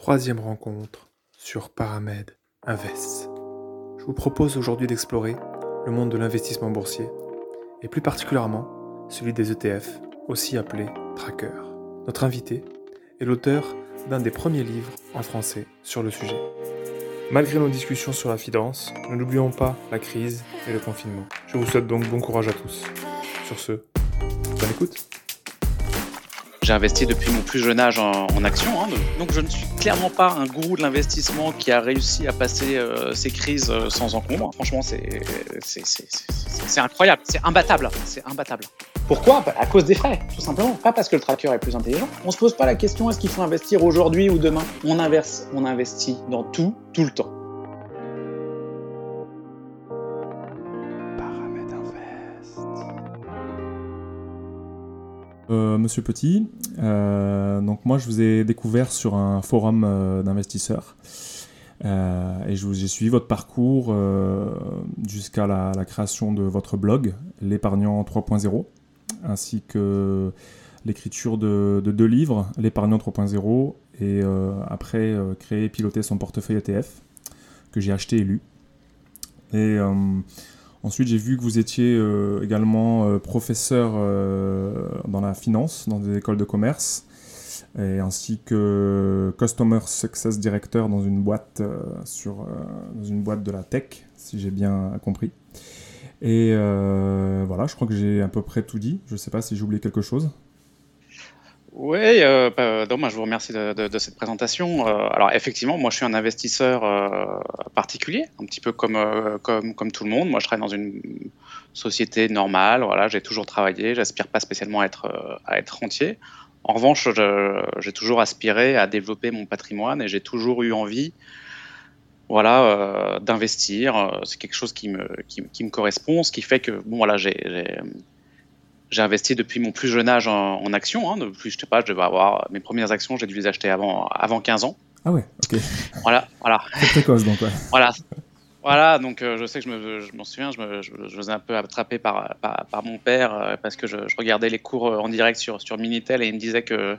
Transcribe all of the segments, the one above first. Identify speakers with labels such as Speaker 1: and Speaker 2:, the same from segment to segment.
Speaker 1: Troisième rencontre sur Paramed Invest. Je vous propose aujourd'hui d'explorer le monde de l'investissement boursier et plus particulièrement celui des ETF, aussi appelés trackers. Notre invité est l'auteur d'un des premiers livres en français sur le sujet. Malgré nos discussions sur la finance, nous n'oublions pas la crise et le confinement. Je vous souhaite donc bon courage à tous. Sur ce, bonne écoute.
Speaker 2: J'ai investi depuis mon plus jeune âge en, en action, hein, donc je ne suis clairement pas un gourou de l'investissement qui a réussi à passer euh, ces crises euh, sans encombre. Franchement, c'est- c'est incroyable, c'est imbattable, c'est imbattable. Pourquoi? Bah, À cause des frais, tout simplement. Pas parce que le tracker est plus intelligent. On se pose pas la question est-ce qu'il faut investir aujourd'hui ou demain? On inverse, on investit dans tout, tout le temps.
Speaker 3: Euh, Monsieur Petit, euh, donc moi je vous ai découvert sur un forum euh, d'investisseurs et je vous- j'ai suivi votre parcours jusqu'à la, création de votre blog, l'épargnant 3.0, ainsi que l'écriture de, de deux livres, l'épargnant 3.0 et après créer et piloter son portefeuille ETF que j'ai acheté et lu. Ensuite, j'ai vu que vous étiez euh, également euh, professeur euh, dans la finance, dans des écoles de commerce, et ainsi que Customer Success Director dans une boîte, sur, dans une boîte de la tech, si j'ai bien compris. Et voilà, je crois que j'ai à peu près tout dit. Je ne sais pas si j'ai oublié quelque chose.
Speaker 2: Oui, donc, moi, je vous remercie de, cette présentation. Euh, alors effectivement, moi je suis un investisseur euh, particulier, un petit peu comme, euh, comme, comme tout le monde. Moi je travaille dans une société normale, voilà, j'ai toujours travaillé, j'aspire pas spécialement à être, à être rentier. En revanche, j'ai toujours aspiré à développer mon patrimoine et j'ai toujours eu envie voilà, d'investir. C'est quelque chose qui me, qui me correspond, ce qui fait que bon, voilà, j'ai j'ai- investi depuis mon plus jeune âge en, en actions. Hein, depuis, je sais pas, je devais avoir mes premières actions, j'ai dû les acheter avant, avant 15 ans.
Speaker 3: Ah ouais, ok.
Speaker 2: Voilà, voilà,
Speaker 3: Très précoce donc, ouais.
Speaker 2: voilà. Voilà, donc euh, je sais que je me- je m'en souviens, je me, je, je me faisais un peu attraper par, par, par mon père euh, parce que je, je regardais les cours euh, en direct sur, sur Minitel et il me disait que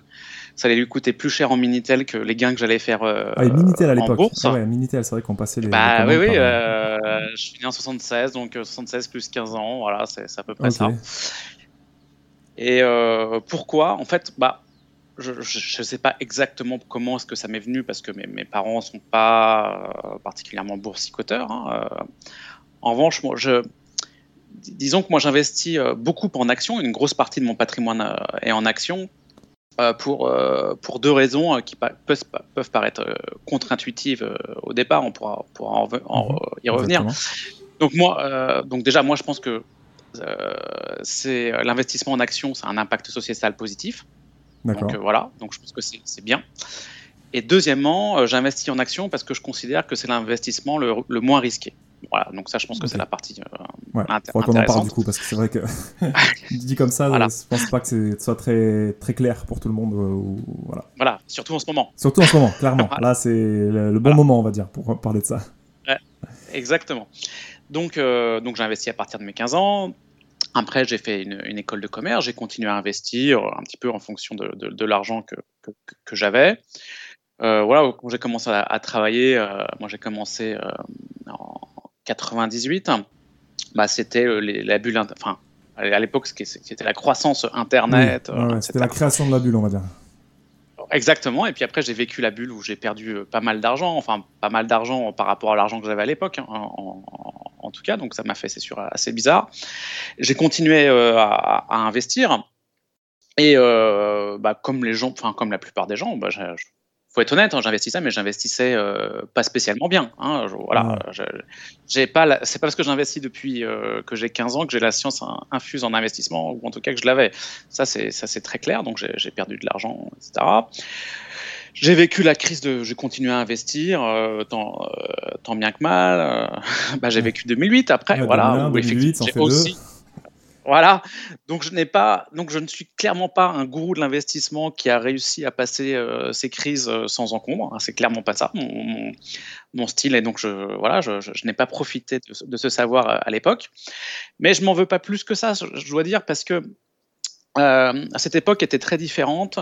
Speaker 2: ça allait lui coûter plus cher en Minitel que les gains que j'allais faire euh,
Speaker 3: Ah, et Minitel à l'époque. Ah ouais, Minitel, c'est vrai qu'on passait les.
Speaker 2: Bah
Speaker 3: les
Speaker 2: oui, oui,
Speaker 3: par-
Speaker 2: je suis né en 76, donc euh, 76 plus 15 ans, voilà, c'est à peu près ça. Et euh, pourquoi? En fait, bah, je ne sais pas exactement comment est-ce que ça m'est venu parce que mes, mes parents sont pas euh, particulièrement boursicoteurs. hein, euh. En revanche, moi, je, dis- disons que moi j'investis beaucoup en actions, une grosse partie de mon patrimoine est en actions. pour, pour deux raisons qui peuvent, peuvent paraître contre-intuitives au départ, on pourra, pourra en, ve- en-
Speaker 3: Mhm.
Speaker 2: y revenir.
Speaker 3: Exactement.
Speaker 2: Donc moi, donc déjà moi je pense que c'est euh, l'investissement en actions, ça a un impact sociétal positif.
Speaker 3: D'accord.
Speaker 2: Donc euh, voilà, donc je pense que c'est bien. Et deuxièmement, euh, j'investis en actions parce que je considère que c'est l'investissement le, le moins risqué. Voilà, donc ça je pense que c'est la partie euh,
Speaker 3: Ouais, qu'on en parle du coup, parce que c'est vrai que dit comme ça,
Speaker 2: Voilà.
Speaker 3: je pense pas que ce soit très, très clair pour tout le monde. euh, ou- voilà.
Speaker 2: Voilà, surtout en ce moment.
Speaker 3: Surtout en ce moment, clairement.
Speaker 2: Voilà.
Speaker 3: Là, c'est le, le bon
Speaker 2: Voilà.
Speaker 3: moment, on va dire, pour parler de ça.
Speaker 2: Exactement. Donc, euh, donc j'ai investi à partir de mes 15 ans. Après, j'ai fait une, une école de commerce. J'ai continué à investir un petit peu en fonction de, de- de l'argent que, que, j'avais. Euh, voilà, quand j'ai commencé à, à travailler, euh, moi j'ai commencé euh, en 98. Bah, c'était la bulle, enfin à l'époque c'était la croissance Internet.
Speaker 3: Oui, ouais,
Speaker 2: etc.
Speaker 3: C'était la création de la bulle, on va dire.
Speaker 2: Exactement. Et puis après, j'ai vécu la bulle où j'ai perdu euh, pas mal d'argent, enfin pas mal d'argent par rapport à l'argent que j'avais à l'époque, hein, en, tout cas. Donc ça m'a fait, c'est sûr, assez bizarre. J'ai continué euh, à, investir. Et euh, bah, comme les gens, comme la plupart des gens, bah, j'ai- faut être honnête, hein, j'investissais, mais j'investissais euh, pas spécialement bien. Hein, je- voilà, je- j'ai pas, la- c'est pas parce que j'investis depuis euh, que j'ai 15 ans que j'ai la science in- infuse en investissement, ou en tout cas que je l'avais. Ça, c'est, ça, c'est très clair. Donc j'ai, perdu de l'argent, etc. J'ai vécu la crise de, j'ai continué à investir, euh, tant, tant bien que mal. bah, j'ai vécu 2008 après,
Speaker 3: Ouais,
Speaker 2: voilà,
Speaker 3: 2001,
Speaker 2: où
Speaker 3: 2008, ça en
Speaker 2: effectivement, j'ai
Speaker 3: deux.
Speaker 2: Voilà. Donc je n'ai pas, donc je ne suis clairement pas un gourou de l'investissement qui a réussi à passer euh, ces crises euh, sans encombre. hein, c'est clairement pas ça mon, mon, mon style et donc je voilà, je, je- je n'ai pas profité de, ce- de ce savoir euh, à l'époque. Mais je m'en veux pas plus que ça, je, dois dire, parce que à cette époque était très différente.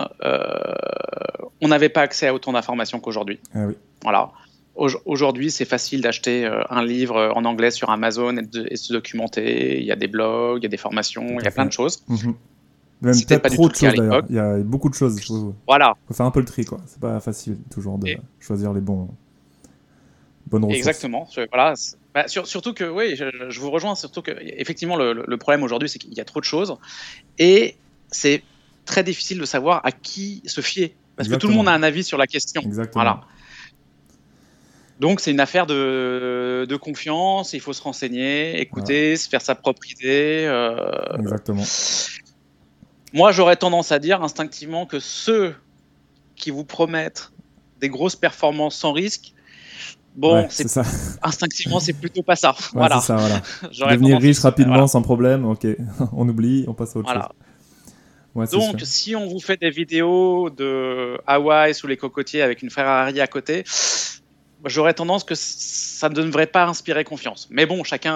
Speaker 2: on n'avait pas accès à autant d'informations qu'aujourd'hui.
Speaker 3: Ah oui.
Speaker 2: Voilà. Aujourd'hui, c'est facile d'acheter un livre en anglais sur Amazon et de, se documenter. Il y a des blogs, il y a des formations, il y a plein de choses.
Speaker 3: Mhm. Même peut-être trop de choses d'ailleurs. Il y a beaucoup de choses.
Speaker 2: Voilà.
Speaker 3: Faut faire un peu le tri, quoi. C'est pas facile toujours de choisir les bons bonnes ressources.
Speaker 2: Exactement. Voilà. Bah, surtout que, oui, je, vous rejoins. Surtout que, effectivement, le, problème aujourd'hui, c'est qu'il y a trop de choses et c'est très difficile de savoir à qui se fier parce que tout le monde a un avis sur la question.
Speaker 3: Exactement.
Speaker 2: Voilà. Donc c'est une affaire de, de, confiance, il faut se renseigner, écouter, se faire sa propre idée. Euh,
Speaker 3: Exactement.
Speaker 2: Moi, j'aurais tendance à dire instinctivement que ceux qui vous promettent des grosses performances sans risque, bon, c'est ça. instinctivement, c'est plutôt pas ça. voilà.
Speaker 3: Ça, voilà. Devenir riche rapidement sans problème, ok, on oublie, on passe à autre chose.
Speaker 2: Donc, si on vous fait des vidéos de Hawaï sous les cocotiers avec une Ferrari à côté, j'aurais tendance que ça ne devrait pas inspirer confiance. Mais bon, chacun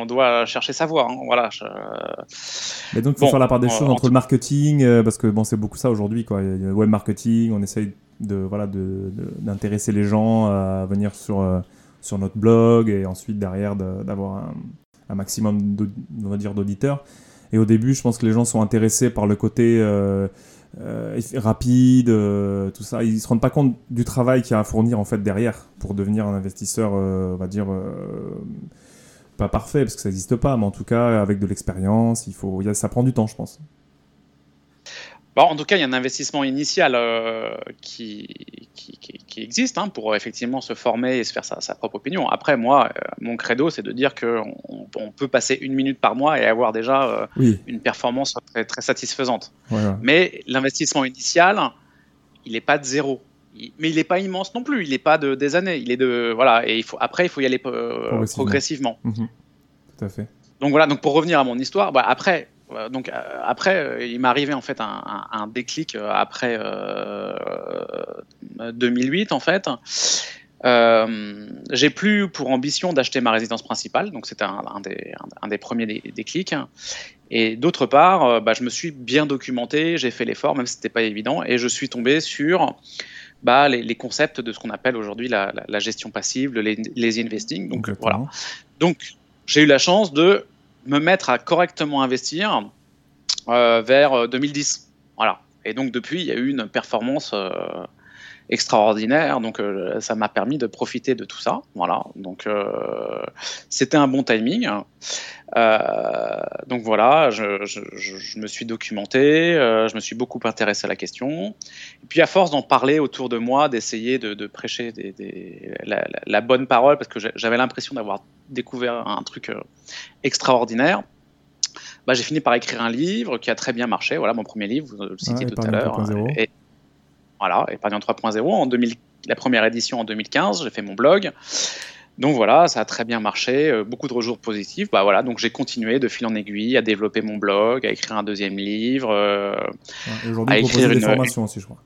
Speaker 2: on doit chercher sa voie. Hein. Voilà.
Speaker 3: Mais donc, il faut faire la part des choses entre le marketing, euh, parce que bon, c'est beaucoup ça aujourd'hui, quoi. Il y a le web marketing, on essaye de voilà d'intéresser les gens à venir sur euh, sur notre blog et ensuite derrière d'avoir un, un, maximum on va dire d'auditeurs. Et au début, je pense que les gens sont intéressés par le côté euh, euh, rapide, euh, tout ça. Ils se rendent pas compte du travail qu'il y a à fournir en fait derrière pour devenir un investisseur, euh, on va dire pas parfait parce que ça n'existe pas, mais en tout cas avec de l'expérience, il faut, ça prend du temps, je pense.
Speaker 2: Bon, en tout cas, il y a un investissement initial euh, qui, qui, qui, existe hein, pour effectivement se former et se faire sa, sa propre opinion. Après, moi, euh, mon credo, c'est de dire qu'on on peut passer une minute par mois et avoir déjà euh, une performance très, très satisfaisante. Mais l'investissement initial, il n'est pas de zéro. mais il n'est pas immense non plus. Il n'est pas de des années. Il est de voilà. Et il faut après, il faut y aller progressivement.
Speaker 3: Mhm. Tout à fait.
Speaker 2: Donc voilà. Donc pour revenir à mon histoire, bah, après, donc euh, après, euh, il m'est arrivé en fait un, déclic après 2008 en fait. j'ai plus pour ambition d'acheter ma résidence principale, donc c'était un, des, premiers déclics. Et d'autre part, bah, je me suis bien documenté, j'ai fait l'effort, même si c'était pas évident, et je suis tombé sur bah, les, concepts de ce qu'on appelle aujourd'hui la, gestion passive, le lazy investing. Donc voilà. Donc j'ai eu la chance de me mettre à correctement investir euh, vers 2010. Euh, voilà. Et donc depuis, il y a eu une performance euh, extraordinaire. Donc ça m'a permis de profiter de tout ça. Voilà. Donc c'était un bon timing. donc voilà, je, me suis documenté, je me suis beaucoup intéressé à la question. Et puis à force d'en parler autour de moi, d'essayer de, prêcher la, bonne parole, parce que j'avais l'impression d'avoir découvert un truc extraordinaire. Bah, j'ai fini par écrire un livre qui a très bien marché. Voilà mon premier livre, vous le citiez tout à l'heure. Et, voilà, Épargnant 3.0. En 2000, la première édition en 2015, j'ai fait mon blog. Donc voilà, ça a très bien marché, euh, beaucoup de retours positifs. Bah voilà, donc j'ai continué de fil en aiguille à développer mon blog, à écrire un deuxième livre, euh,
Speaker 3: à écrire une formation aussi, je crois.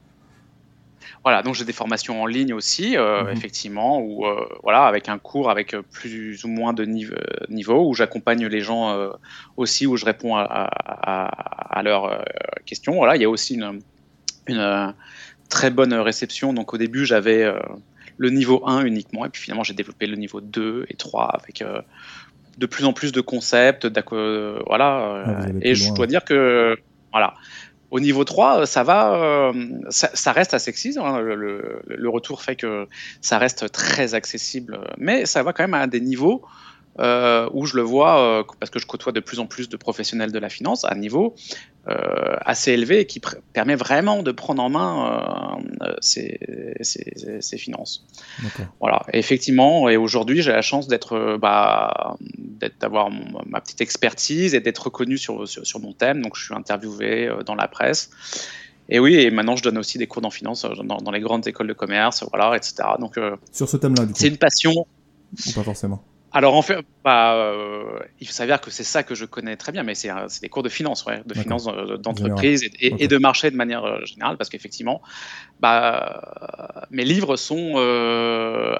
Speaker 2: Voilà, donc j'ai des formations en ligne aussi, euh, mhm. effectivement, où euh, voilà, avec un cours avec plus ou moins de niveau, où j'accompagne les gens aussi, où je réponds à, leurs questions. Voilà, il y a aussi une, très bonne réception. Donc au début, j'avais le niveau 1 uniquement, et puis finalement, j'ai développé le niveau 2 et 3 avec de plus en plus de concepts. voilà, ah, et je dois dire que voilà au niveau 3, ça va, euh, ça, reste assez. Hein. Le, retour fait que ça reste très accessible, mais ça va quand même à des niveaux euh, où je le vois, euh, parce que je côtoie de plus en plus de professionnels de la finance, à un niveau assez élevé et qui permet vraiment de prendre en main ces, finances. Voilà. effectivement, et aujourd'hui, j'ai la chance d'être, bah, d'avoir ma petite expertise et d'être reconnu sur, sur, mon thème. Donc, je suis interviewé dans la presse. Et oui, et maintenant je donne aussi des cours en finance dans, les grandes écoles de commerce, voilà, etc. Donc,
Speaker 3: sur ce thème-là, du coup.
Speaker 2: C'est une passion.
Speaker 3: Ou pas forcément.
Speaker 2: Alors en fait, bah, euh, il s'avère que c'est ça que je connais très bien, mais c'est des cours de finance, ouais, de finance euh, d'entreprise et, de marché de manière euh, générale, parce qu'effectivement, bah, mes livres sont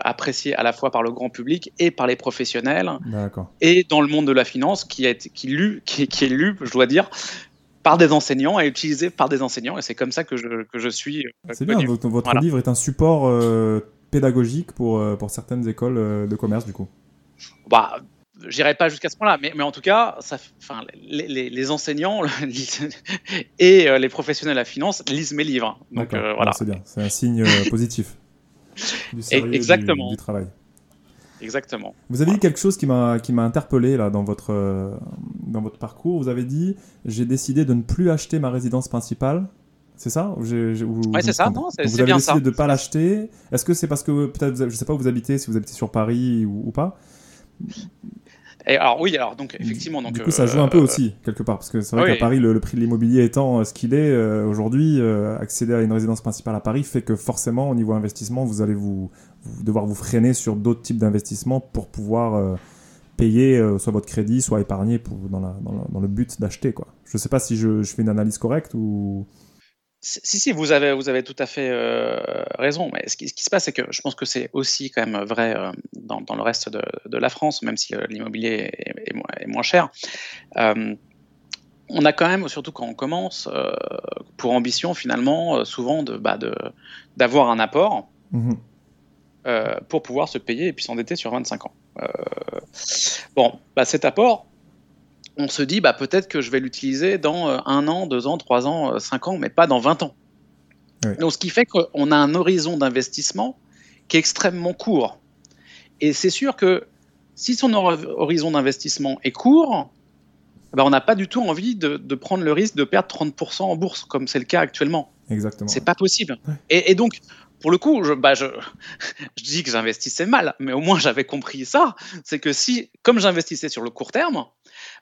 Speaker 2: appréciés à la fois par le grand public et par les professionnels, et dans le monde de la finance, qui, été, qui, lu, qui, qui est lu, je dois dire, par des enseignants et utilisé par des enseignants. Et c'est comme ça que je, que je suis.
Speaker 3: C'est bien, votre, votre livre est un support pédagogique pour, pour certaines écoles de commerce, du coup.
Speaker 2: Bah, j'irai pas jusqu'à ce point-là, mais, mais, en tout cas, ça, enfin, les, les, enseignants et les professionnels à finance lisent mes livres. Donc voilà.
Speaker 3: C'est bien, c'est un signe positif
Speaker 2: du Exactement.
Speaker 3: Du, travail.
Speaker 2: Exactement.
Speaker 3: Vous avez dit quelque chose qui m'a qui m'a interpellé là dans votre dans votre parcours. Vous avez dit j'ai décidé de ne plus acheter ma résidence principale. C'est ça?
Speaker 2: Oui, c'est ça. Non, c'est Vous avez décidé
Speaker 3: de ne pas l'acheter. Est-ce que c'est parce que peut-être je sais pas où vous habitez, si vous habitez sur Paris ou pas?
Speaker 2: Alors oui, alors donc effectivement, donc
Speaker 3: du coup ça joue un peu euh, aussi quelque part parce que c'est vrai qu'à Paris le, prix de l'immobilier étant euh, ce qu'il est euh, aujourd'hui, accéder à une résidence principale à Paris fait que forcément au niveau investissement vous allez vous, devoir vous freiner sur d'autres types d'investissements pour pouvoir payer soit votre crédit, soit épargner pour, dans, dans, le but d'acheter quoi. Je sais pas si je, je fais une analyse correcte ou
Speaker 2: si, si, vous avez, vous avez tout à fait euh, raison. Mais ce qui, ce qui, se passe, c'est que je pense que c'est aussi quand même vrai euh, dans, dans, le reste de, de, la France, même si euh, l'immobilier est, est, moins cher. on a quand même, surtout quand on commence, pour ambition finalement, souvent de, bah, d'avoir un apport mmh pour pouvoir se payer et puis s'endetter sur 25 ans. bon, bah, cet apport, on se dit bah, peut-être que je vais l'utiliser dans euh, un an, deux ans, trois ans, euh, cinq ans, mais pas dans 20 ans. Donc, ce qui fait qu'on a un horizon d'investissement qui est extrêmement court. Et c'est sûr que si son horizon d'investissement est court, bah, on n'a pas du tout envie de, prendre le risque de perdre 30% en bourse, comme c'est le cas actuellement.
Speaker 3: Exactement.
Speaker 2: C'est pas possible. Et, donc, pour le coup, je, bah, je, dis que j'investissais mal, mais au moins j'avais compris ça. C'est que si, comme j'investissais sur le court terme,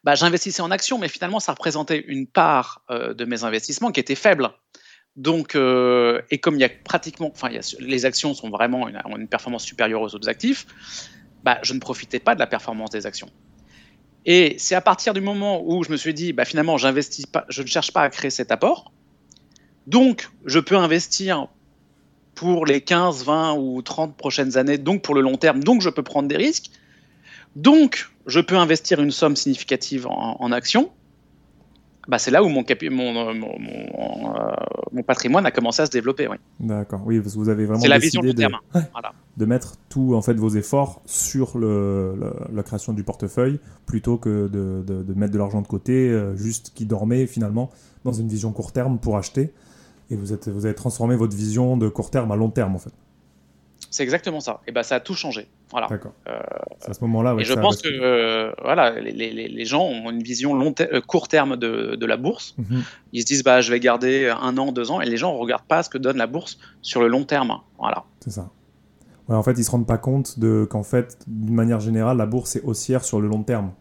Speaker 2: bah, j'investissais en actions, mais finalement, ça représentait une part euh, de mes investissements qui était faible. Donc, euh, et comme il y a pratiquement, enfin, les actions sont vraiment une, ont une performance supérieure aux autres actifs, bah, je ne profitais pas de la performance des actions. Et c'est à partir du moment où je me suis dit, finalement, je ne cherche pas à créer cet apport, donc je peux investir pour les 15, 20 ou 30 prochaines années, donc pour le long terme, donc je peux prendre des risques. Donc, je peux investir une somme significative en, actions. Bah, c'est là où mon, mon, mon, euh, mon, patrimoine a commencé à se développer. Oui.
Speaker 3: D'accord, oui, parce que vous avez vraiment
Speaker 2: la vision de, terme.
Speaker 3: de mettre tout en fait vos efforts sur le, la création du portefeuille plutôt que de, de mettre de l'argent de côté, euh, juste qui dormait finalement dans une vision court terme pour acheter. Et vous, êtes, vous avez transformé votre vision de court terme à long terme en fait.
Speaker 2: C'est exactement ça. Et ben ça a tout changé. Voilà.
Speaker 3: D'accord. Euh, à ce moment-là.
Speaker 2: et je pense que euh, voilà, les, les, les, gens ont une vision long euh, court terme de, de la bourse. Mhm. Ils se disent bah je vais garder un an, deux ans, et les gens ne regardent pas ce que donne la bourse sur le long terme. Voilà.
Speaker 3: C'est ça. Ouais, en fait, ils se rendent pas compte de qu'en fait, d'une manière générale, la bourse est haussière sur le long terme.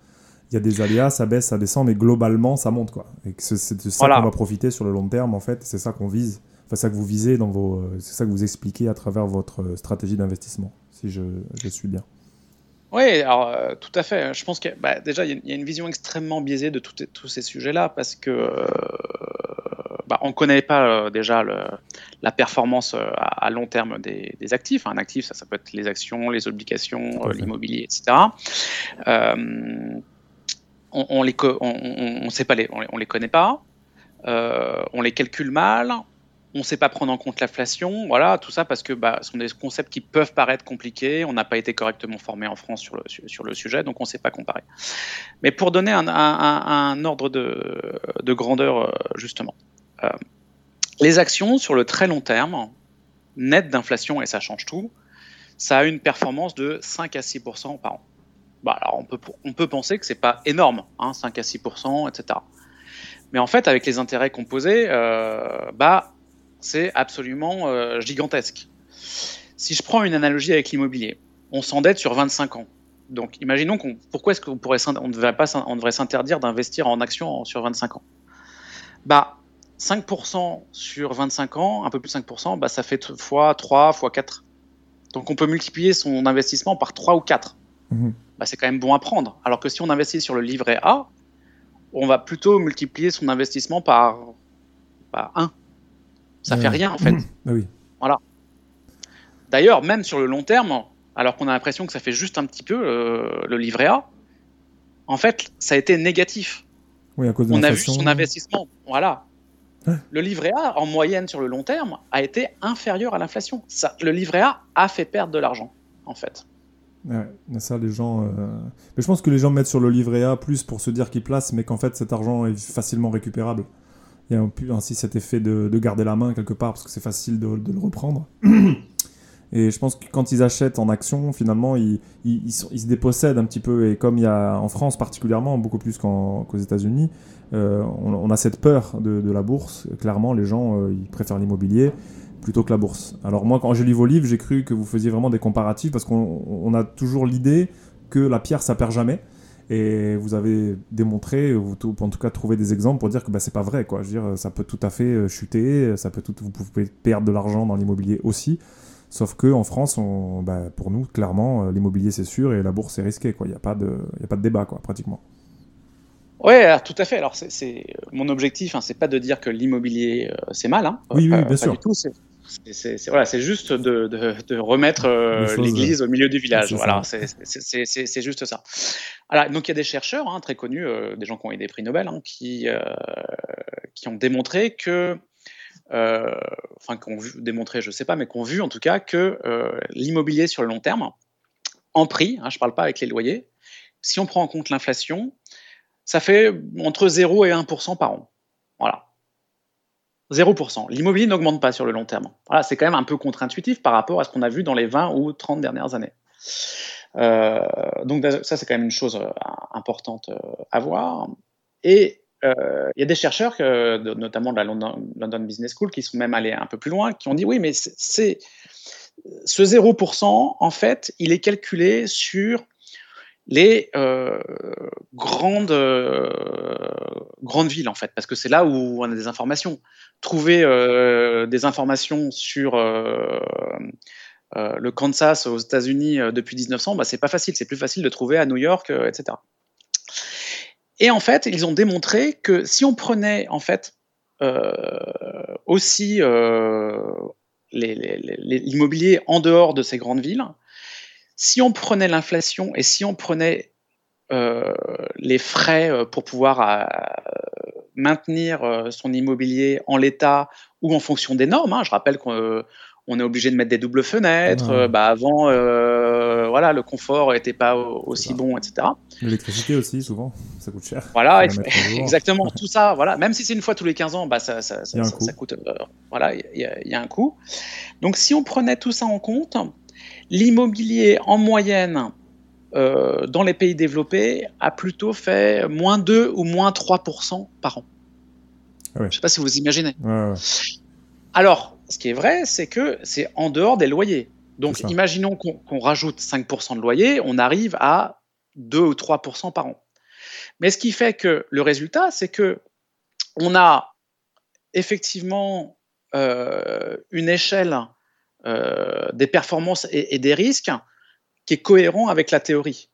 Speaker 3: Il y a des aléas, ça baisse, ça descend, mais globalement, ça monte quoi. Et c'est de ça qu'on va profiter sur le long terme en fait. C'est ça qu'on vise c'est ça que vous visez dans vos, euh, c'est ça que vous expliquez à travers votre euh, stratégie d'investissement, si je, je, suis bien.
Speaker 2: Oui, alors euh, tout à fait. Je pense que bah, déjà il y, a une vision extrêmement biaisée de tous ces sujets-là parce que bah, on ne connaît pas déjà le, la performance à, long terme des, des, actifs. Un actif, ça, ça peut être les actions, les obligations, l'immobilier, etc. on, on les, on, on, sait pas les, on, les connaît pas. on les calcule mal, on ne sait pas prendre en compte l'inflation, voilà, tout ça parce que bah, ce sont des concepts qui peuvent paraître compliqués, on n'a pas été correctement formé en France sur le, sujet, donc on ne sait pas comparer. Mais pour donner un, ordre de, grandeur, euh, justement, euh, les actions sur le très long terme, net d'inflation, et ça change tout, ça a une performance de 5 à 6% par an. Bah, on peut, penser que c'est pas énorme, hein, 5 à 6% etc. Mais en fait, avec les intérêts composés, euh, bah, c'est absolument euh, gigantesque. Si je prends une analogie avec l'immobilier, on s'endette sur 25 ans. Donc, imaginons pourquoi est-ce qu'on on devrait devrait s'interdire d'investir en actions sur 25 ans? Bah, 5% sur 25 ans, un peu plus de 5%, bah, ça fait fois 3, fois 4. Donc, on peut multiplier son investissement par 3 ou 4. Mhm. Bah, c'est quand même bon à prendre. Alors que si on investit sur le livret A, on va plutôt multiplier son investissement par, par 1. Ça fait rien en fait.
Speaker 3: Ah oui.
Speaker 2: Voilà. D'ailleurs, même sur le long terme, alors qu'on a l'impression que ça fait juste un petit peu euh, le livret A, en fait, ça a été négatif.
Speaker 3: Oui, à cause de
Speaker 2: on a vu son investissement. Voilà. Le livret A, en moyenne sur le long terme, a été inférieur à l'inflation. Ça- Le livret A a fait perdre de l'argent, en fait.
Speaker 3: Ouais, ça, les gens. euh, Mais je pense que les gens mettent sur le livret A plus pour se dire qu'ils placent, mais qu'en fait, cet argent est facilement récupérable. Il y a ainsi cet effet de, de garder la main quelque part parce que c'est facile de, le reprendre. Et je pense que quand ils achètent en action, finalement, ils, se dépossèdent un petit peu. Et comme il y a en France particulièrement, beaucoup plus qu'aux États-Unis, euh, on, a cette peur de, de la bourse. Clairement, les gens, euh, ils préfèrent l'immobilier plutôt que la bourse. Alors moi, quand j'ai lu vos livres, j'ai cru que vous faisiez vraiment des comparatifs parce qu'on on a toujours l'idée que la pierre, ça perd jamais. Et vous avez démontré, ou tout- en tout cas trouvé des exemples pour dire que bah, c'est pas vrai. Quoi. Je veux dire, ça peut tout à fait euh, chuter, ça peut tout, vous pouvez perdre de l'argent dans l'immobilier aussi. Sauf que en France, on, bah, pour nous, clairement, euh, l'immobilier c'est sûr et la bourse c'est risqué. Il n'y a, pas de- y a pas de débat, quoi, pratiquement.
Speaker 2: Ouais, alors, tout à fait. Alors, c'est, mon objectif, hein, c'est pas de dire que l'immobilier euh, c'est mal. Hein.
Speaker 3: Oui, oui, bien
Speaker 2: pas
Speaker 3: sûr.
Speaker 2: du tout. C'est, voilà, juste de, de- de remettre euh, l'église au milieu du village.
Speaker 3: c'est
Speaker 2: Voilà, c'est, juste ça. Alors, donc, il y a des chercheurs hein, très connus, euh, des gens qui ont eu des prix Nobel, hein, qui, euh, qui ont démontré que, enfin, qui ont vu, démontré, je sais pas, mais qui ont vu en tout cas que l'immobilier sur le long terme, en prix, hein, je parle pas avec les loyers, si on prend en compte l'inflation, ça fait entre 0 et 1% par an. Voilà. 0%. L'immobilier n'augmente pas sur le long terme. Voilà, c'est quand même un peu contre-intuitif par rapport à ce qu'on a vu dans les 20 ou 30 dernières années. Euh, donc ça, c'est quand même une chose euh, importante euh, à voir. Et il y a des chercheurs, notamment de la London, London Business School, qui sont même allés un peu plus loin, qui ont dit oui, mais c'est ce 0%, en fait, il est calculé sur les euh, grandes, euh, grandes villes, en fait, parce que c'est là où on a des informations. Trouver euh, des informations sur le Kansas aux États-Unis depuis 1900, bah, c'est pas facile. C'est plus facile de trouver à New York, etc. Et en fait, ils ont démontré que si on prenait en fait aussi l'immobilier en dehors de ces grandes villes, si on prenait l'inflation et si on prenait euh, les frais euh, pour pouvoir euh, maintenir son immobilier en l'état ou en fonction des normes, hein, je rappelle qu'on on est obligé de mettre des doubles fenêtres. Euh, bah, avant, euh, voilà, le confort n'était pas au- aussi bon, etc.
Speaker 3: L'électricité aussi, souvent, ça coûte cher.
Speaker 2: Voilà, exactement, tout ça, voilà. Même si c'est une fois tous les 15 ans, bah, ça, coûte. euh, voilà, il y, a- il y a un coût. Donc, si on prenait tout ça en compte, l'immobilier en moyenne euh, dans les pays développés a plutôt fait moins 2 ou moins 3% par an.
Speaker 3: Ah.
Speaker 2: Je ne sais pas si vous imaginez.
Speaker 3: Ouais.
Speaker 2: Alors, ce qui est vrai, c'est que c'est en dehors des loyers. Donc, imaginons qu'on rajoute 5% de loyer, on arrive à 2 ou 3% par an. Mais ce qui fait que le résultat, c'est que on a effectivement euh, une échelle des performances et, des risques qui est cohérent avec la théorie.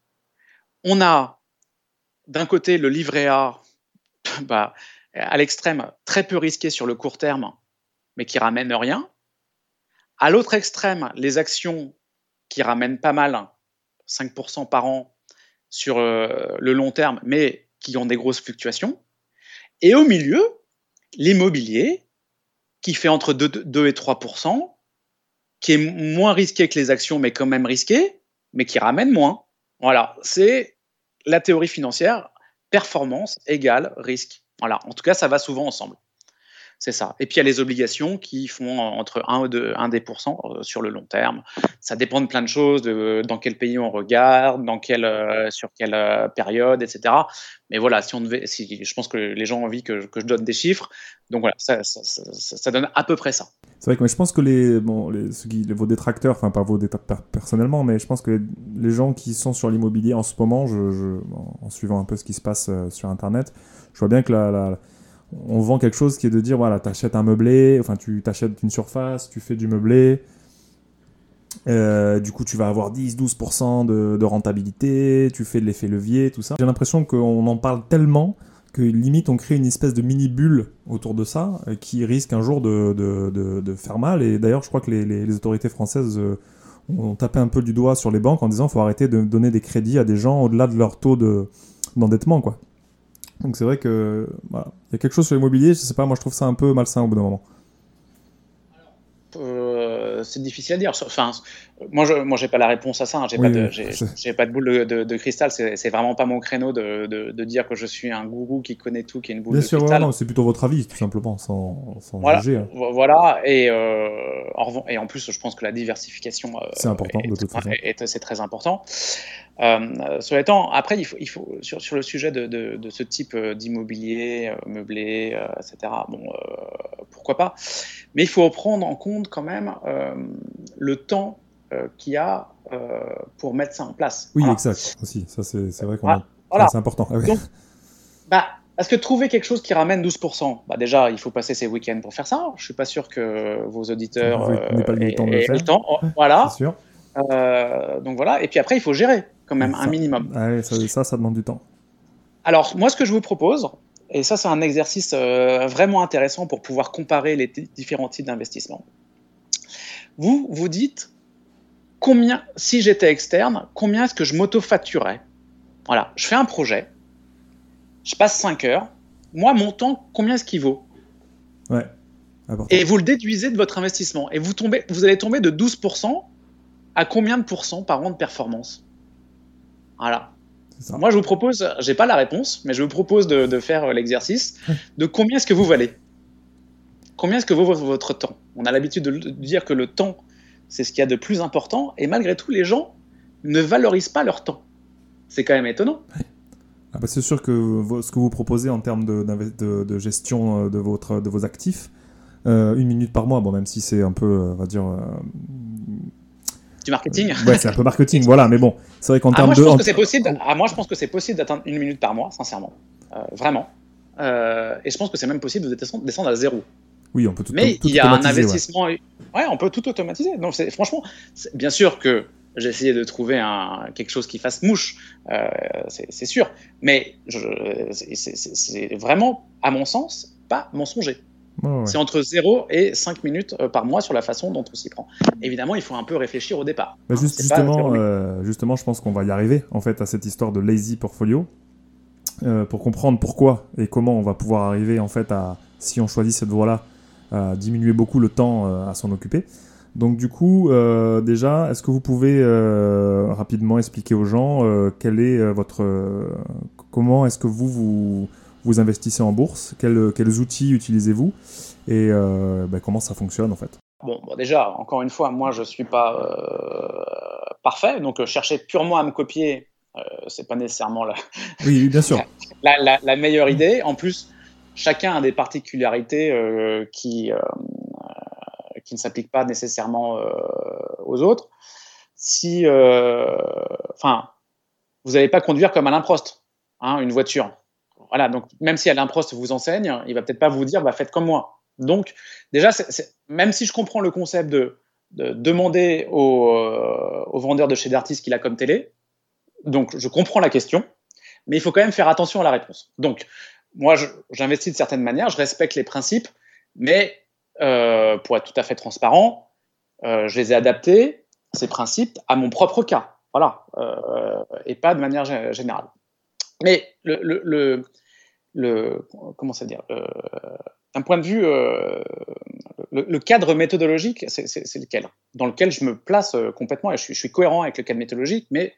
Speaker 2: On a d'un côté le livret A, bah, à l'extrême, très peu risqué sur le court terme, mais qui ramène rien. À l'autre extrême, les actions qui ramènent pas mal, 5% par an sur euh, le long terme, mais qui ont des grosses fluctuations. Et au milieu, l'immobilier, qui fait entre 2, 2 et 3%, qui est moins risqué que les actions, mais quand même risqué, mais qui ramène moins. Voilà, c'est la théorie financière, performance égale risque. Voilà, en tout cas, ça va souvent ensemble. C'est ça. Et puis il y a les obligations qui font entre 1 ou 2, 1 des pourcents euh, sur le long terme. Ça dépend de plein de choses, de dans quel pays on regarde, dans quelle, euh, sur quelle euh, période, etc. Mais voilà, si on devait, si, je pense que les gens ont envie que, que je donne des chiffres. Donc voilà, ça, donne à peu près ça.
Speaker 3: C'est vrai que mais je pense que les, vos détracteurs, enfin pas vos détracteurs personnellement, mais je pense que les gens qui sont sur l'immobilier en ce moment, en suivant un peu ce qui se passe euh, sur Internet, je vois bien que la, la- on vend quelque chose qui est de dire voilà, t'achètes un meublé, enfin tu t'achètes une surface, tu fais du meublé, euh, du coup tu vas avoir 10-12% de, de rentabilité, tu fais de l'effet levier, tout ça. J'ai l'impression qu'on en parle tellement que limite on crée une espèce de mini bulle autour de ça euh, qui risque un jour de, de, de- faire mal. Et d'ailleurs, je crois que les, les- autorités françaises euh, ont tapé un peu du doigt sur les banques en disant faut arrêter de donner des crédits à des gens au-delà de leur taux de- d'endettement, quoi. Donc c'est vrai que voilà. il y a quelque chose sur l'immobilier, je sais pas, moi je trouve ça un peu malsain au bout d'un moment.
Speaker 2: Euh, c'est difficile à dire. Enfin, moi, je, moi, j'ai pas la réponse à ça. Hein. J'ai pas, de, j'ai, pas de boule de, cristal. C'est, vraiment pas mon créneau de, de, dire que je suis un gourou qui connaît tout, qui est une boule
Speaker 3: Bien
Speaker 2: de
Speaker 3: sûr,
Speaker 2: cristal.
Speaker 3: c'est plutôt votre avis, tout simplement, sans, sans
Speaker 2: voilà,
Speaker 3: juger. Hein.
Speaker 2: Voilà. Et, euh, en, et en plus, je pense que la diversification.
Speaker 3: Euh, c'est important, de toute façon.
Speaker 2: c'est très important. Euh, cela étant, après, il faut, il faut sur, sur le sujet de, de, ce type euh, d'immobilier euh, meublé, etc. Bon, pourquoi pas Mais il faut prendre en compte quand même le temps qu'il y a pour mettre ça en place.
Speaker 3: Oui, exact. Aussi, ça c'est vrai qu'on voilà. c'est important. Ah
Speaker 2: Donc, bah, parce que trouver quelque chose qui ramène 12%, bah déjà, il faut passer ses week-ends pour faire ça. Je suis pas sûr que vos auditeurs
Speaker 3: n'aient pas le temps de le faire. Le temps.
Speaker 2: Voilà.
Speaker 3: Sûr.
Speaker 2: donc voilà. Et puis après, il faut gérer quand même, un minimum.
Speaker 3: Ça, ça, demande du temps.
Speaker 2: Alors, moi, ce que je vous propose, et ça, c'est un exercice euh, vraiment intéressant pour pouvoir comparer les différents types d'investissement. Vous, vous dites, combien, si j'étais externe, combien est-ce que je m'auto-facturais? Voilà, je fais un projet, je passe 5 heures, moi, mon temps, combien est-ce qu'il vaut?
Speaker 3: Ouais.
Speaker 2: Et vous le déduisez de votre investissement. Et vous, tombez, vous allez tomber de 12% à combien de pourcents par an de performance? Voilà. Moi, je vous propose, j'ai pas la réponse, mais je vous propose de, faire euh, l'exercice de combien est-ce que vous valez? Combien est-ce que vaut votre temps? On a l'habitude de dire que le temps, c'est ce qu'il y a de plus important, et malgré tout, les gens ne valorisent pas leur temps. C'est quand même étonnant.
Speaker 3: Ah bah, c'est sûr que ce que vous proposez en termes de, gestion euh, de, votre, de vos actifs, euh, une minute par mois, bon, même si c'est un peu, on va dire,
Speaker 2: du marketing.
Speaker 3: ouais, c'est un peu marketing, voilà, mais bon, c'est vrai qu'en
Speaker 2: ah,
Speaker 3: termes de.
Speaker 2: Je pense que c'est possible. Ah, moi, je pense que c'est possible d'atteindre une minute par mois, sincèrement. Euh, vraiment. Euh, et je pense que c'est même possible de descendre à zéro.
Speaker 3: Oui, on peut tout
Speaker 2: Mais
Speaker 3: il
Speaker 2: y a un investissement. Ouais. on peut tout automatiser. Donc, franchement, bien sûr que j'ai essayé de trouver un, quelque chose qui fasse mouche, euh, c'est sûr. Mais c'est vraiment, à mon sens, pas mensonger. C'est entre 0 et 5 minutes euh, par mois sur la façon dont on s'y prend. Évidemment, il faut un peu réfléchir au départ.
Speaker 3: Bah, justement, euh, justement, je pense qu'on va y arriver en fait à cette histoire de lazy portfolio euh, pour comprendre pourquoi et comment on va pouvoir arriver en fait à, si on choisit cette voie-là, à diminuer beaucoup le temps à s'en occuper. Donc du coup, déjà, est-ce que vous pouvez rapidement expliquer aux gens quel est votre, comment est-ce que vous vous vous investissez en bourse, quels, quels outils utilisez-vous et euh, ben, comment ça fonctionne en fait?
Speaker 2: Bon, déjà, encore une fois, moi je ne suis pas euh, parfait, donc euh, chercher purement à me copier, c'est pas nécessairement la,
Speaker 3: oui, bien sûr.
Speaker 2: la, la, meilleure idée. En plus, chacun a des particularités qui, qui ne s'appliquent pas nécessairement aux autres. Si, enfin, vous n'allez pas conduire comme Alain Prost, hein, une voiture voilà, donc même si Alain Prost vous enseigne, il va peut-être pas vous dire, bah, faites comme moi. Donc, déjà, même si je comprends le concept de, demander au, euh, au, vendeur de chez Dartis qu'il a comme télé, donc je comprends la question, mais il faut quand même faire attention à la réponse. Donc, moi, j'investis de certaines manières, je respecte les principes, mais euh, pour être tout à fait transparent, euh, je les ai adaptés, ces principes, à mon propre cas. Voilà, et pas de manière générale. Mais le, le, le, comment ça dire, d'un point de vue, euh, le, cadre méthodologique, c'est lequel? Dans lequel je me place euh, complètement et je suis, cohérent avec le cadre méthodologique, mais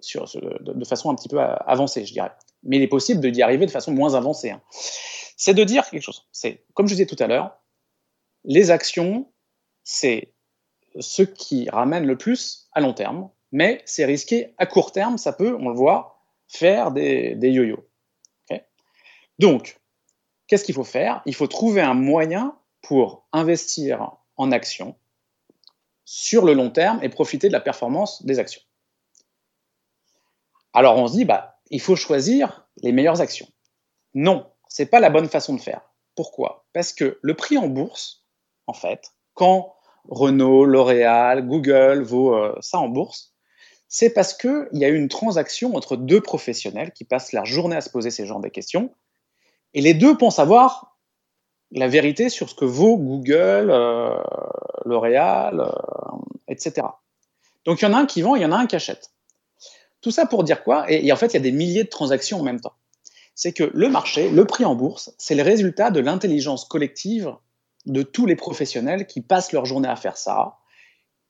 Speaker 2: sur, de, façon un petit peu avancée, je dirais. Mais il est possible d'y arriver de façon moins avancée. Hein. C'est de dire quelque chose. C'est, comme je disais tout à l'heure, les actions, c'est ce qui ramène le plus à long terme, mais c'est risqué à court terme, ça peut, on le voit, faire des, yo-yo. Donc, qu'est-ce qu'il faut faire? Il faut trouver un moyen pour investir en actions sur le long terme et profiter de la performance des actions. Alors on se dit, bah, il faut choisir les meilleures actions. Non, c'est pas la bonne façon de faire. Pourquoi? Parce que le prix en bourse, en fait, quand Renault, L'Oréal, Google vaut euh, ça en bourse, c'est parce qu'il y a eu une transaction entre deux professionnels qui passent leur journée à se poser ces genres de questions et les deux pensent avoir la vérité sur ce que vaut Google, euh, L'Oréal, euh, etc. Donc il y en a un qui vend, il y en a un qui achète. Tout ça pour dire quoi? Et, en fait, il y a des milliers de transactions en même temps. c'est que le marché, le prix en bourse, c'est le résultat de l'intelligence collective de tous les professionnels qui passent leur journée à faire ça,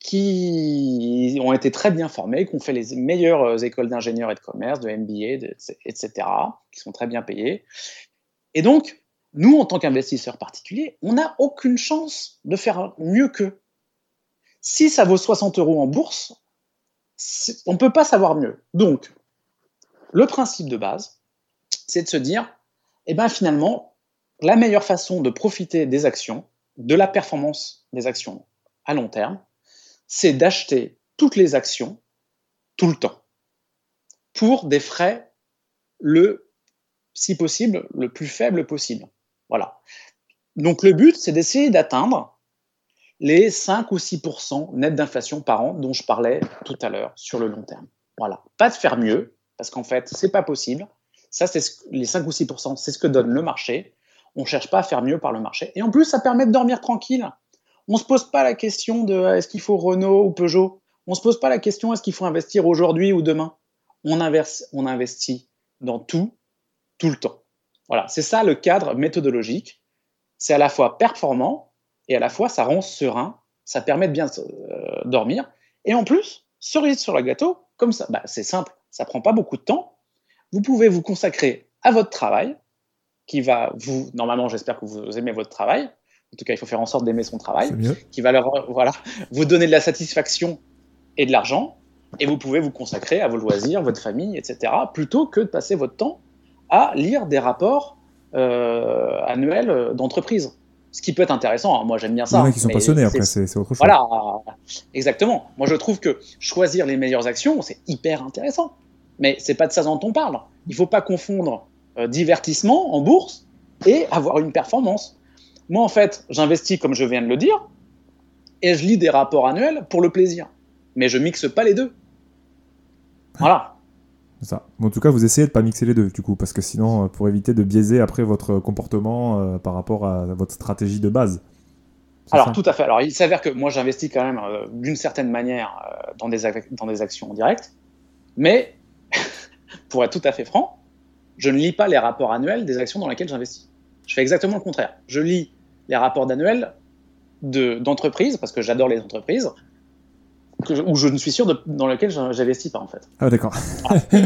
Speaker 2: qui ont été très bien formés, qui ont fait les meilleures écoles d'ingénieurs et de commerce, de MBA, etc., qui sont très bien payés. Et donc, nous, en tant qu'investisseurs particuliers, on n'a aucune chance de faire mieux qu'eux. Si ça vaut 60 euros en bourse, on ne peut pas savoir mieux. Donc, le principe de base, c'est de se dire, eh ben finalement, la meilleure façon de profiter des actions, de la performance des actions à long terme, c'est d'acheter toutes les actions tout le temps pour des frais le si possible le plus faible possible. Voilà. Donc le but c'est d'essayer d'atteindre les 5 ou 6% net d'inflation par an dont je parlais tout à l'heure sur le long terme. Voilà, pas de faire mieux parce qu'en fait, c'est pas possible. Ça c'est les 5 ou 6% c'est ce que donne le marché. On cherche pas à faire mieux par le marché et en plus ça permet de dormir tranquille. On se pose pas la question de est-ce qu'il faut Renault ou Peugeot? On se pose pas la question est-ce qu'il faut investir aujourd'hui ou demain? On, inverse, on investit dans tout, tout le temps. Voilà, c'est ça le cadre méthodologique. C'est à la fois performant et à la fois ça rend serein, ça permet de bien euh, dormir. Et en plus, cerise sur le gâteau, comme ça, bah, c'est simple, ça prend pas beaucoup de temps. Vous pouvez vous consacrer à votre travail, qui va vous, normalement, j'espère que vous aimez votre travail, en tout cas, il faut faire en sorte d'aimer son travail, qui va leur, voilà, vous donner de la satisfaction et de l'argent, et vous pouvez vous consacrer à vos loisirs, votre famille, etc., plutôt que de passer votre temps à lire des rapports euh, annuels d'entreprise. Ce qui peut être intéressant, hein. moi j'aime bien ça.
Speaker 3: Il y en a qui sont passionnés après, c'est autre chose.
Speaker 2: Voilà, exactement. Moi je trouve que choisir les meilleures actions, c'est hyper intéressant. Mais c'est pas de ça dont on parle. Il faut pas confondre euh, divertissement en bourse et avoir une performance. Moi, en fait, j'investis, comme je viens de le dire, et je lis des rapports annuels pour le plaisir. Mais je mixe pas les deux. Voilà.
Speaker 3: Ça. en tout cas, vous essayez de pas mixer les deux, du coup, parce que sinon, euh, pour éviter de biaiser après votre comportement euh, par rapport à votre stratégie de base.
Speaker 2: Alors, tout à fait. Alors, il s'avère que moi, j'investis quand même euh, d'une certaine manière dans, des dans des actions directes, mais pour être tout à fait franc, je ne lis pas les rapports annuels des actions dans lesquelles j'investis. Je fais exactement le contraire. Je lis les rapports d'annuels d'entreprises, parce que j'adore les entreprises, que où je ne suis sûr de, dans lequel j'investis pas en fait.
Speaker 3: Ah d'accord.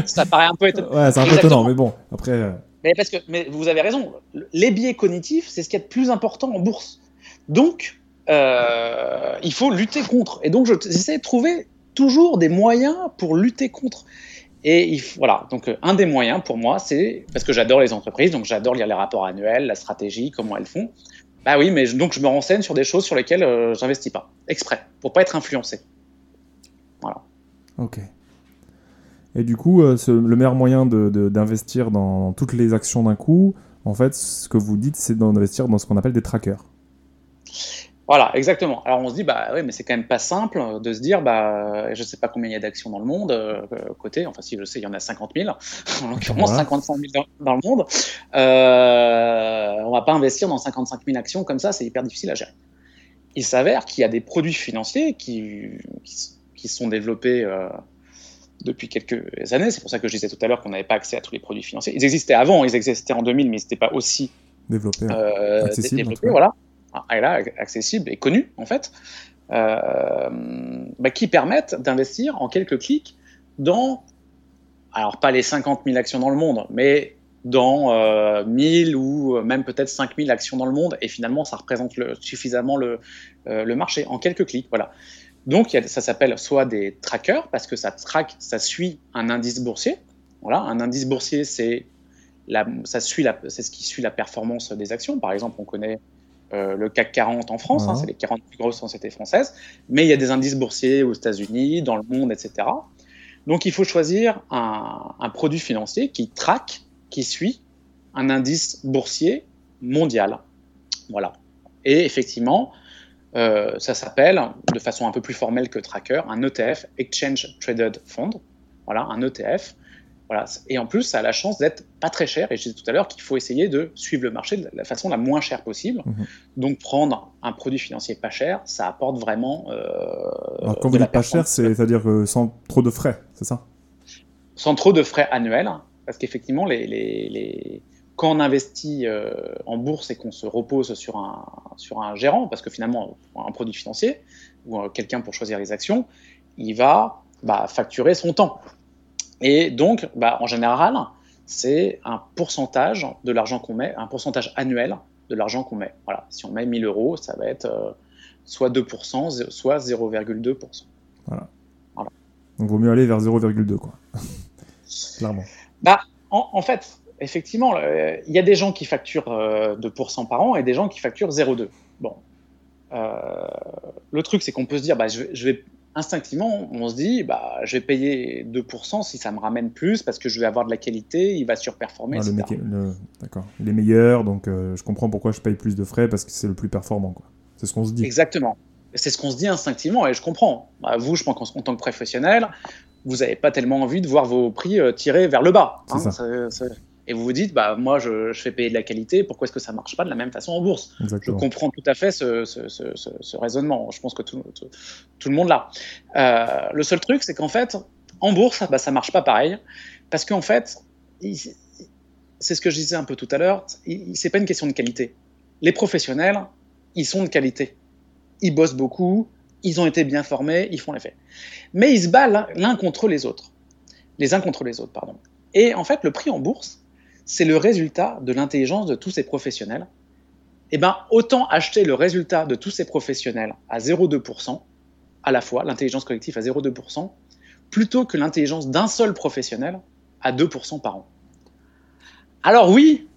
Speaker 2: ça paraît un peu étonnant.
Speaker 3: Ouais, c'est un peu étonnant, mais bon, après. Euh.
Speaker 2: Mais parce que, mais vous avez raison. Les biais cognitifs, c'est ce qui est le plus important en bourse. Donc, euh, il faut lutter contre. Et donc, j'essaie de trouver toujours des moyens pour lutter contre. Et il, voilà, donc un des moyens pour moi, c'est parce que j'adore les entreprises, donc j'adore lire les rapports annuels, la stratégie, comment elles font. Bah oui, mais donc je me renseigne sur des choses sur lesquelles euh, j'investis pas, exprès, pour pas être influencé. Voilà.
Speaker 3: Ok. Et du coup, euh, le meilleur moyen d'investir dans toutes les actions d'un coup, en fait, ce que vous dites, c'est d'investir dans ce qu'on appelle des trackers.
Speaker 2: Voilà, exactement. Alors on se dit, bah oui, mais c'est quand même pas simple de se dire, bah je sais pas combien il y a d'actions dans le monde, euh, côté, enfin si je sais, il y en a 50 000, en l'occurrence 55 000 dans, le monde. Euh, on va pas investir dans 55 000 actions comme ça, c'est hyper difficile à gérer. Il s'avère qu'il y a des produits financiers qui, qui, sont développés euh, depuis quelques années. C'est pour ça que je disais tout à l'heure qu'on n'avait pas accès à tous les produits financiers. Ils existaient avant, ils existaient en 2000, mais ils n'étaient pas aussi
Speaker 3: développés. Euh,
Speaker 2: développés voilà et là, accessible et connu en fait, euh, bah, qui permettent d'investir en quelques clics dans, alors pas les 50 000 actions dans le monde, mais dans euh, 1000 ou même peut-être 5000 actions dans le monde, et finalement ça représente suffisamment le, euh, le, marché en quelques clics. Voilà. Donc ça s'appelle soit des trackers, parce que ça traque, ça suit un indice boursier. Voilà, un indice boursier, c'est c'est ce qui suit la performance des actions. Par exemple, on connaît euh, le CAC 40 en France, hein, c'est les 40 plus grosses sociétés françaises, mais il y a des indices boursiers aux États-Unis, dans le monde, etc. Donc il faut choisir un, produit financier qui traque, qui suit un indice boursier mondial. Voilà. Et effectivement, euh, ça s'appelle, de façon un peu plus formelle que tracker, un ETF, Exchange Traded Fund. Voilà, un ETF. Voilà. Et en plus, ça a la chance d'être pas très cher. Et je disais tout à l'heure qu'il faut essayer de suivre le marché de la façon la moins chère possible. Mhm. Donc, prendre un produit financier pas cher, ça apporte vraiment. Euh,
Speaker 3: Alors, quand vous dites pas cher, c'est-à-dire sans trop de frais, c'est ça?
Speaker 2: Sans trop de frais annuels. parce qu'effectivement, les, les, quand on investit euh, en bourse et qu'on se repose sur un, sur un gérant, parce que finalement, un produit financier ou euh, quelqu'un pour choisir les actions, il va bah, facturer son temps. Et donc, bah, en général, c'est un pourcentage de l'argent qu'on met, un pourcentage annuel de l'argent qu'on met. Voilà. Si on met 1000 euros, ça va être euh, soit 2%, soit 0,2%.
Speaker 3: Voilà. voilà. Donc, vaut mieux aller vers 0,2, quoi. Clairement.
Speaker 2: Bah, en, fait, effectivement, euh, il y a des gens qui facturent 2% euh, par an et des gens qui facturent 0,2. Bon. le truc, c'est qu'on peut se dire, bah, je, vais instinctivement, on se dit, bah, je vais payer 2% si ça me ramène plus parce que je vais avoir de la qualité, il va surperformer.
Speaker 3: Ah, d'accord. Il est meilleur, donc euh, je comprends pourquoi je paye plus de frais parce que c'est le plus performant. C'est ce qu'on se dit.
Speaker 2: Exactement. C'est ce qu'on se dit instinctivement et je comprends. Bah, vous, je pense qu'en tant que professionnel, vous n'avez pas tellement envie de voir vos prix euh, tirer vers le bas. Hein. ça et vous vous dites, bah, moi, je, fais payer de la qualité, pourquoi est-ce que ça marche pas de la même façon en bourse? Je comprends tout à fait ce, raisonnement. Je pense que tout, le monde l'a. Euh, le seul truc, c'est qu'en fait, en bourse, bah, ça marche pas pareil, parce qu'en fait, c'est ce que je disais un peu tout à l'heure, c'est pas une question de qualité. Les professionnels, ils sont de qualité. Ils bossent beaucoup, ils ont été bien formés, ils font les faits. Mais ils se battent l'un contre les autres. Les uns contre les autres, pardon. Et en fait, le prix en bourse, c'est le résultat de l'intelligence de tous ces professionnels, eh ben, autant acheter le résultat de tous ces professionnels à 0,2%, à la fois, l'intelligence collective à 0,2%, plutôt que l'intelligence d'un seul professionnel à 2% par an. Alors oui,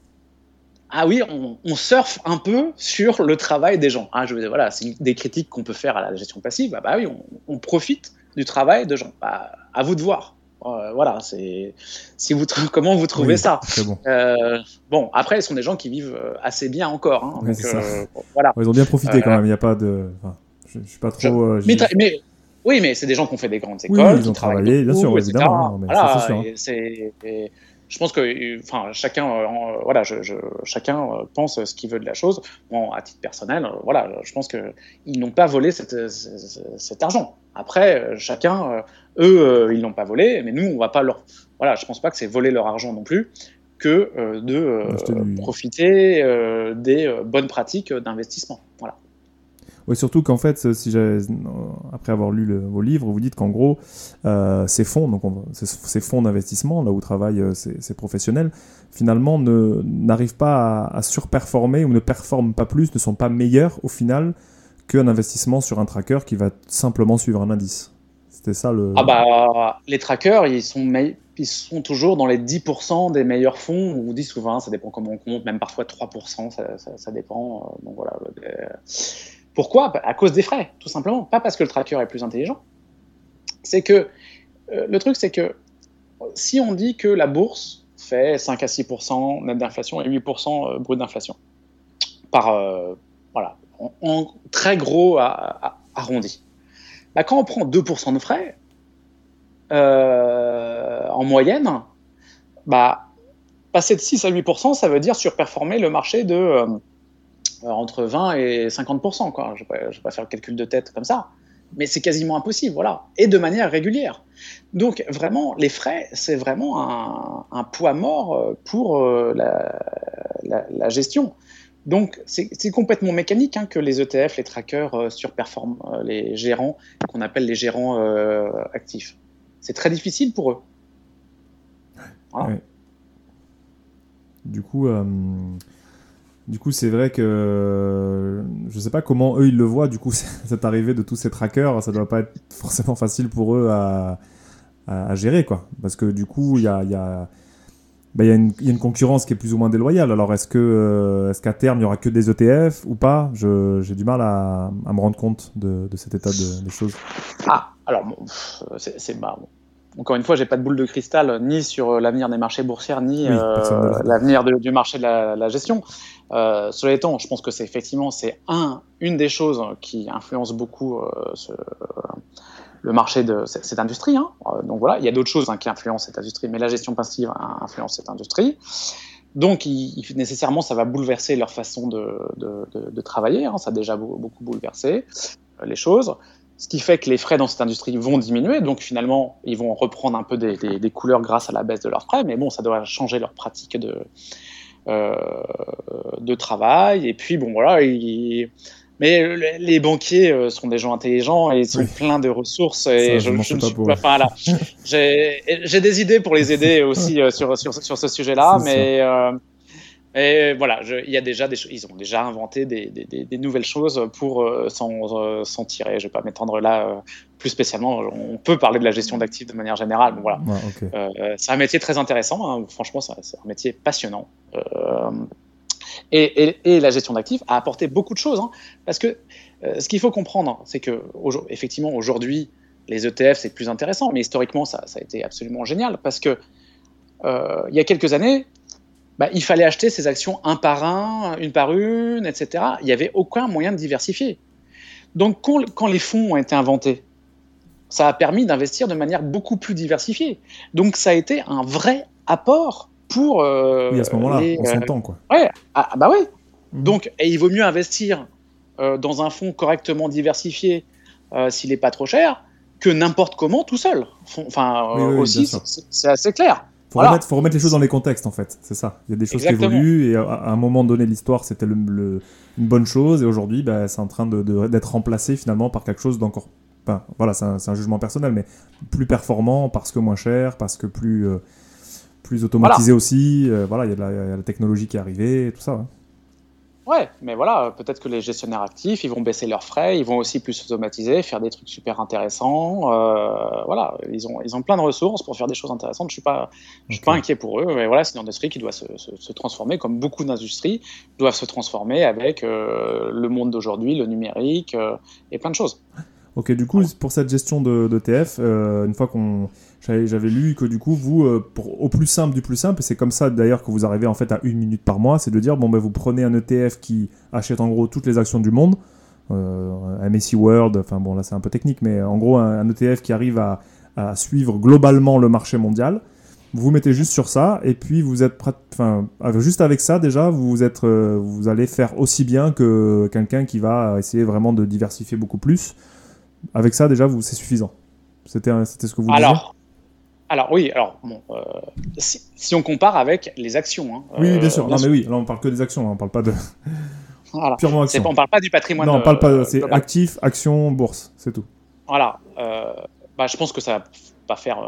Speaker 2: ah oui, on, surfe un peu sur le travail des gens. Ah, je, voilà, c'est des critiques qu'on peut faire à la gestion passive. Ah bah, oui, on, profite du travail de gens. Bah, à vous de voir. Euh, voilà, c'est si vous comment vous trouvez ça.
Speaker 3: Bon.
Speaker 2: Euh, bon. après, ce sont des gens qui vivent euh, assez bien encore. Hein,
Speaker 3: voilà. ils ont bien profité quand même. Il n'y a pas de. je, suis pas trop.
Speaker 2: Mais, oui, mais c'est des gens qui ont fait des grandes écoles.
Speaker 3: ils ont travaillé, bien sûr, évidemment.
Speaker 2: voilà, c'est je pense que enfin, chacun, euh, voilà, je, chacun euh, pense ce qu'il veut de la chose. Bon, à titre personnel, euh, voilà, je pense qu'ils n'ont pas volé cet argent. Après, chacun, eux, ils l'ont pas volé, mais nous, on va pas leur. Voilà, je pense pas que c'est voler leur argent non plus que de profiter des bonnes pratiques d'investissement. Voilà.
Speaker 3: Oui, surtout qu'en fait, si après avoir lu vos livres, vous dites qu'en gros, euh, ces fonds, donc ces fonds d'investissement, là où travaillent euh, ces, professionnels, finalement n'arrivent pas à, surperformer ou ne performent pas plus, ne sont pas meilleurs au final qu'un investissement sur un tracker qui va simplement suivre un indice. C'était ça le.
Speaker 2: Ah bah, les trackers, ils sont, ils sont toujours dans les 10% des meilleurs fonds, ou 10 ou 20, ça dépend comment on compte, même parfois 3%, ça, ça, dépend. Euh, donc voilà. Pourquoi? Bah, À cause des frais, tout simplement. Pas parce que le tracker est plus intelligent. C'est que euh, le truc, c'est que si on dit que la bourse fait 5 à 6% net d'inflation et 8% euh, brut d'inflation, par euh, voilà, en, très gros arrondi. Bah, quand on prend 2% de frais, en moyenne, bah, passer de 6 à 8% ça veut dire surperformer le marché de euh, entre 20 et 50%. Quoi. Je ne vais, pas faire le calcul de tête comme ça. Mais c'est quasiment impossible, voilà. Et de manière régulière. Donc, vraiment, les frais, c'est vraiment un, poids mort euh, pour euh, la, gestion. Donc, c'est complètement mécanique hein, que les ETF, les trackers surperforment les gérants, qu'on appelle les gérants actifs. C'est très difficile pour eux.
Speaker 3: Du coup, du coup, c'est vrai que je ne sais pas comment eux ils le voient. Du coup, cette arrivée de tous ces trackers, ça doit pas être forcément facile pour eux à, gérer, quoi. Parce que du coup, il y a, y, a, bah, y, a une concurrence qui est plus ou moins déloyale. Alors, est-ce que euh, est-ce qu'à terme il y aura que des ETF ou pas? J'ai du mal à, me rendre compte de, cet état de, des choses.
Speaker 2: Ah, alors c'est marrant encore une fois, j'ai pas de boule de cristal ni sur euh, l'avenir des marchés boursiers, ni euh, l'avenir du marché de la, gestion. Euh, cela étant, je pense que c'est effectivement c'est un une des choses qui influence beaucoup le marché de cette industrie. Hein. donc voilà, il y a d'autres choses hein, qui influencent cette industrie, mais la gestion passive influence cette industrie. Donc, il, nécessairement, ça va bouleverser leur façon de, travailler. Hein. ça a déjà beaucoup bouleversé les choses ce qui fait que les frais dans cette industrie vont diminuer. Donc finalement, ils vont reprendre un peu des, des, couleurs grâce à la baisse de leurs frais. Mais bon, ça doit changer leur pratique de, euh, de travail. Et puis bon, voilà. Mais les banquiers euh, sont des gens intelligents et ils sont pleins de ressources. Et je, ne suis pas, là. J'ai des idées pour les aider aussi euh, sur, sur, sur, ce sujet-là, mais et voilà, il y a déjà des ils ont déjà inventé des, des, des nouvelles choses pour euh, euh, s'en tirer. Je vais pas m'étendre là euh, plus spécialement. On peut parler de la gestion d'actifs de manière générale, mais voilà. c'est un métier très intéressant. Hein. Franchement, c'est un métier passionnant. Et, et, la gestion d'actifs a apporté beaucoup de choses, hein. parce que ce qu'il faut comprendre, c'est que effectivement aujourd'hui les ETF c'est plus intéressant, mais historiquement ça, ça, a été absolument génial, parce que il y a quelques années, bah, il fallait acheter ces actions un par un, une par une, etc. Il n'y avait aucun moyen de diversifier. Donc quand, les fonds ont été inventés, ça a permis d'investir de manière beaucoup plus diversifiée. Donc ça a été un vrai apport pour...
Speaker 3: Euh, oui, à ce moment-là, on euh, s'entend quoi.
Speaker 2: Ouais, ah, bah oui. Mhm. Donc, et il vaut mieux investir euh, dans un fonds correctement diversifié s'il n'est pas trop cher que n'importe comment tout seul. Enfin, aussi, c'est assez clair.
Speaker 3: Faut, remettre, faut remettre les choses dans les contextes en fait, c'est ça. Il y a des choses qui évoluent et à, un moment donné l'histoire c'était le, une bonne chose et aujourd'hui bah, c'est en train d'être de, remplacé finalement par quelque chose d'encore... Enfin, voilà, c'est un, jugement personnel mais plus performant parce que moins cher, parce que plus, euh, plus automatisé aussi. Euh, voilà, il y, a la technologie qui est arrivée, tout ça. Hein.
Speaker 2: Ouais, mais voilà, peut-être que les gestionnaires actifs, ils vont baisser leurs frais, ils vont aussi plus automatiser, faire des trucs super intéressants. Euh, voilà, ils ont, ils ont plein de ressources pour faire des choses intéressantes. Je suis pas, je suis pas inquiet pour eux. Mais voilà, c'est une industrie qui doit se, se, transformer, comme beaucoup d'industries doivent se transformer avec euh, le monde d'aujourd'hui, le numérique euh, et plein de choses.
Speaker 3: Ok, du coup, pour cette gestion de, d'ETF, une fois qu'on j'avais lu que du coup, vous, euh, pour, au plus simple du plus simple, et c'est comme ça d'ailleurs que vous arrivez en fait à une minute par mois, c'est de dire, bon, ben, vous prenez un ETF qui achète en gros toutes les actions du monde, euh, MSCI World, enfin bon, là c'est un peu technique, mais en gros, un, ETF qui arrive à, à, suivre globalement le marché mondial. Vous vous mettez juste sur ça, et puis vous êtes enfin, juste avec ça déjà, vous, êtes, euh, vous allez faire aussi bien que quelqu'un qui va essayer vraiment de diversifier beaucoup plus. Avec ça, déjà, vous, c'est suffisant. C'était, c'était ce que vous
Speaker 2: Alors, alors oui, alors bon, euh, si, on compare avec les actions. Hein,
Speaker 3: oui, bien sûr. Euh, non, mais oui, là on parle que des actions, hein, on parle pas de
Speaker 2: voilà. purement actions. On parle pas du patrimoine.
Speaker 3: Non, on parle pas. Euh, c'est actif, action, bourse, c'est tout.
Speaker 2: Voilà. bah, je pense que ça va pas faire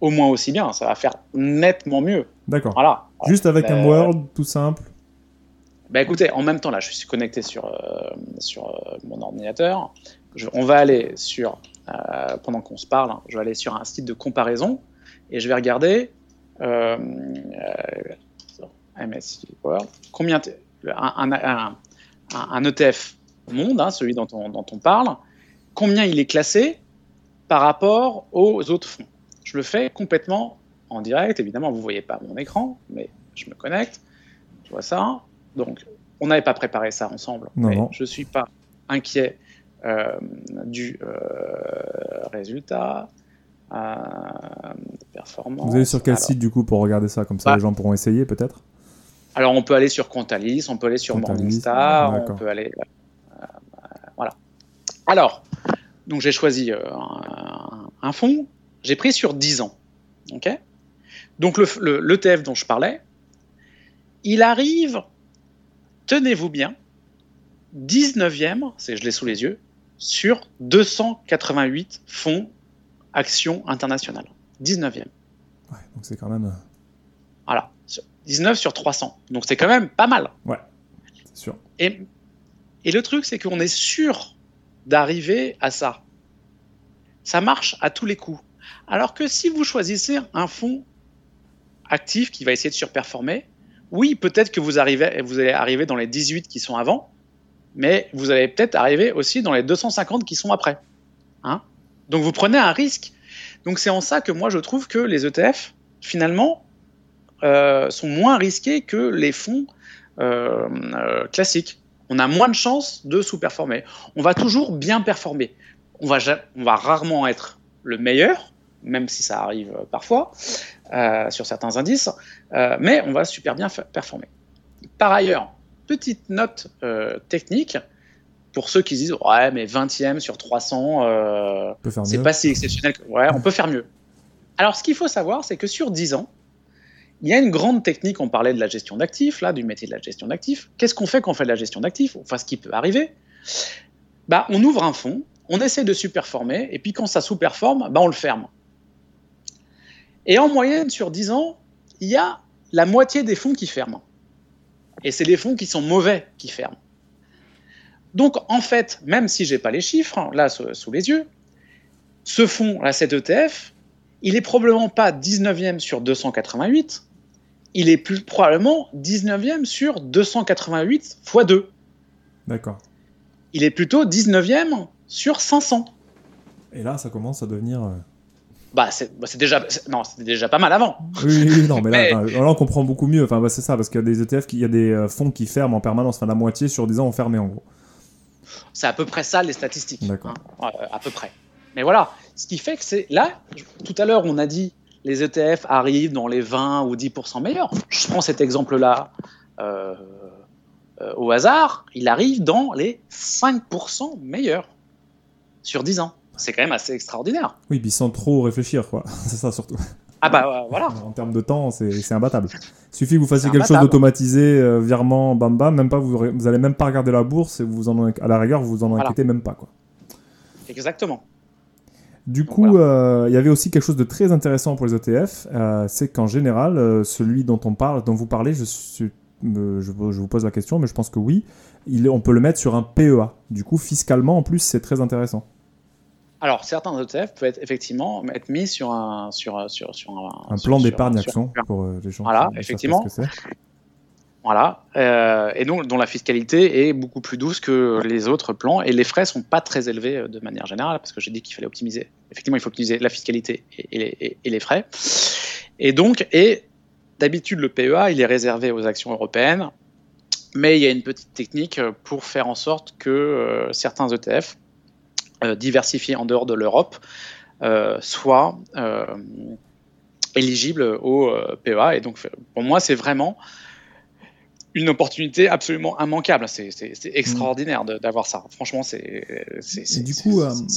Speaker 2: au moins aussi bien. Ça va faire nettement mieux.
Speaker 3: D'accord. Voilà. Juste avec un Word, tout simple.
Speaker 2: Bah écoutez, en même temps là, je suis connecté sur sur mon ordinateur. on va aller sur euh, pendant qu'on se parle, hein, je vais aller sur un site de comparaison et je vais regarder euh, euh, MSCI World, combien un, un, un, ETF monde, hein, celui dont on, dont on, parle, combien il est classé par rapport aux autres fonds? Je le fais complètement en direct. Évidemment, vous ne voyez pas mon écran, mais je me connecte. Je vois ça. Donc, on n'avait pas préparé ça ensemble, mais je ne suis pas inquiet euh, du euh, résultat. Euh, performance.
Speaker 3: Vous allez sur quel site du coup pour regarder ça? Comme ça bah. les gens pourront essayer peut-être?
Speaker 2: Alors on peut aller sur Contalis, on peut aller sur Morningstar, on peut aller. voilà. Alors, donc j'ai choisi un, un, fonds, j'ai pris sur 10 ans. ok? Donc l'ETF le, le, dont je parlais, il arrive, tenez-vous bien, 19e, c'est je l'ai sous les yeux, sur 288 fonds actions internationales. 19e.
Speaker 3: Ouais, donc c'est quand même. Euh,
Speaker 2: voilà. 19 sur 300. Donc c'est quand même pas mal.
Speaker 3: Ouais, c'est sûr.
Speaker 2: Et, et le truc, c'est qu'on est sûr d'arriver à ça. Ça marche à tous les coups. Alors que si vous choisissez un fonds actif qui va essayer de surperformer, oui, peut-être que vous, arrivez, vous allez arriver dans les 18 qui sont avant, mais vous allez peut-être arriver aussi dans les 250 qui sont après. Hein Donc vous prenez un risque. Donc c'est en ça que moi je trouve que les ETF, finalement, euh, sont moins risqués que les fonds euh, euh, classiques. On a moins de chances de sous-performer. On va toujours bien performer. On va, on va rarement être le meilleur, même si ça arrive parfois sur certains indices, mais on va super bien performer. Par ailleurs, petite note euh, technique pour ceux qui disent ouais mais 20e sur 300 euh, c'est pas si exceptionnel que... ouais on peut faire mieux. Alors ce qu'il faut savoir c'est que sur 10 ans il y a une grande technique on parlait de la gestion d'actifs là du métier de la gestion d'actifs. Qu'est-ce qu'on fait quand on fait de la gestion d'actifs? Enfin ce qui peut arriver. Bah on ouvre un fonds on essaie de superformer et puis quand ça sous-performe bah on le ferme. Et en moyenne sur 10 ans il y a la moitié des fonds qui ferment et c'est les fonds qui sont mauvais qui ferment donc, en fait, même si j'ai pas les chiffres, là, sous, les yeux, ce fonds, là, cet ETF, il est probablement pas 19e sur 288, il est plus probablement 19e sur 288 x 2.
Speaker 3: D'accord.
Speaker 2: Il est plutôt 19e sur 500.
Speaker 3: Et là, ça commence à devenir. Euh,
Speaker 2: bah, c'est bah, déjà, non, c'était déjà pas mal avant.
Speaker 3: Oui, non, mais là, on comprend beaucoup mieux. Enfin, bah, c'est ça, parce qu'il y a des ETF, il y a des euh, fonds qui ferment en permanence, enfin la moitié sur 10 ans ont fermé en gros.
Speaker 2: C'est à peu près ça les statistiques. Hein, euh, à peu près. Mais voilà, ce qui fait que c'est là, tout à l'heure on a dit les ETF arrivent dans les 20 ou 10% meilleurs. Je prends cet exemple-là euh, euh, au hasard, il arrive dans les 5% meilleurs sur 10 ans. C'est quand même assez extraordinaire.
Speaker 3: Oui, puis sans trop réfléchir, quoi. c'est ça surtout.
Speaker 2: Ah bah voilà.
Speaker 3: En termes de temps, c'est imbattable. Il suffit que vous fassiez quelque chose d'automatisé, euh, virement, bam bam, même pas, vous, vous allez même pas regarder la bourse et vous en, à la rigueur, vous en inquiétez même pas. Quoi.
Speaker 2: Exactement.
Speaker 3: Du coup, euh, il y avait aussi quelque chose de très intéressant pour les ETF, euh, c'est qu'en général, celui dont on parle, dont vous parlez, je, suis, je, je, vous pose la question, mais je pense que oui, il, on peut le mettre sur un PEA. Du coup, fiscalement, en plus, c'est très intéressant.
Speaker 2: Alors, certains ETF peuvent être, effectivement être mis sur un, sur, sur, sur
Speaker 3: un, un plan d'épargne action pour euh, les gens
Speaker 2: voilà, effectivement. Voilà, euh, et donc dont la fiscalité est beaucoup plus douce que les autres plans et les frais sont pas très élevés euh, de manière générale parce que j'ai dit qu'il fallait optimiser. Effectivement, il faut optimiser la fiscalité et, les, et les, frais. Et donc, et d'habitude le PEA il est réservé aux actions européennes, mais il y a une petite technique pour faire en sorte que certains ETF diversifiés en dehors de l'Europe euh, soient euh, éligibles au PEA. Et donc, pour moi, c'est vraiment une opportunité absolument immanquable. C'est extraordinaire d'avoir ça. Franchement, c'est